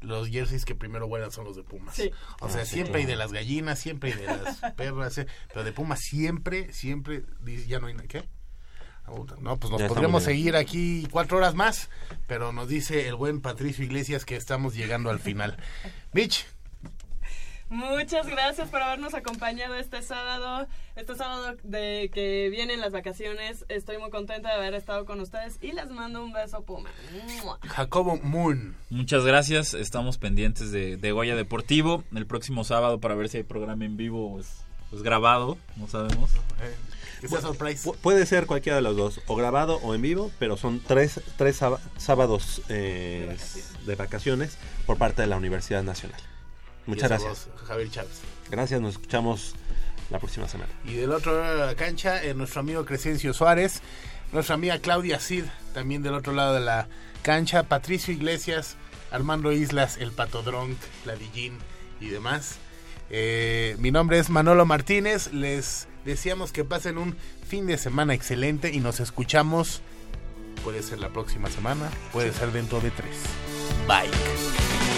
los jerseys que primero vuelan son los de Pumas Sí. o sea Ah, sí, siempre hay claro. de las gallinas siempre hay de las perras eh, pero de Pumas siempre siempre dice, ya no hay na- qué Ah, no, pues nos Ya podríamos seguir aquí cuatro horas más, pero nos dice el buen Patricio Iglesias que estamos llegando al final. Mitch, Muchas gracias por habernos acompañado este sábado, este sábado de que vienen las vacaciones. Estoy muy contenta de haber estado con ustedes y les mando un beso Puma. Jacobo Moon. Muchas gracias. Estamos pendientes de, de Goya Deportivo el próximo sábado para ver si hay programa en vivo pues, pues grabado. No sabemos. Eh, que sea surprise. Pu- Puede ser cualquiera de los dos, o grabado o en vivo, pero son tres, tres sába- sábados eh, de vacaciones por parte de la Universidad Nacional. Muchas gracias. Javier Chávez. Gracias, nos escuchamos la próxima semana. Y del otro lado de la cancha, eh, nuestro amigo Crescencio Suárez, nuestra amiga Claudia Cid, también del otro lado de la cancha, Patricio Iglesias, Armando Islas, el Patodrón, Ladillín y demás. Eh, mi nombre es Manolo Martínez, les deseamos que pasen un fin de semana excelente y nos escuchamos, puede ser la próxima semana, puede ser dentro de tres. Bye.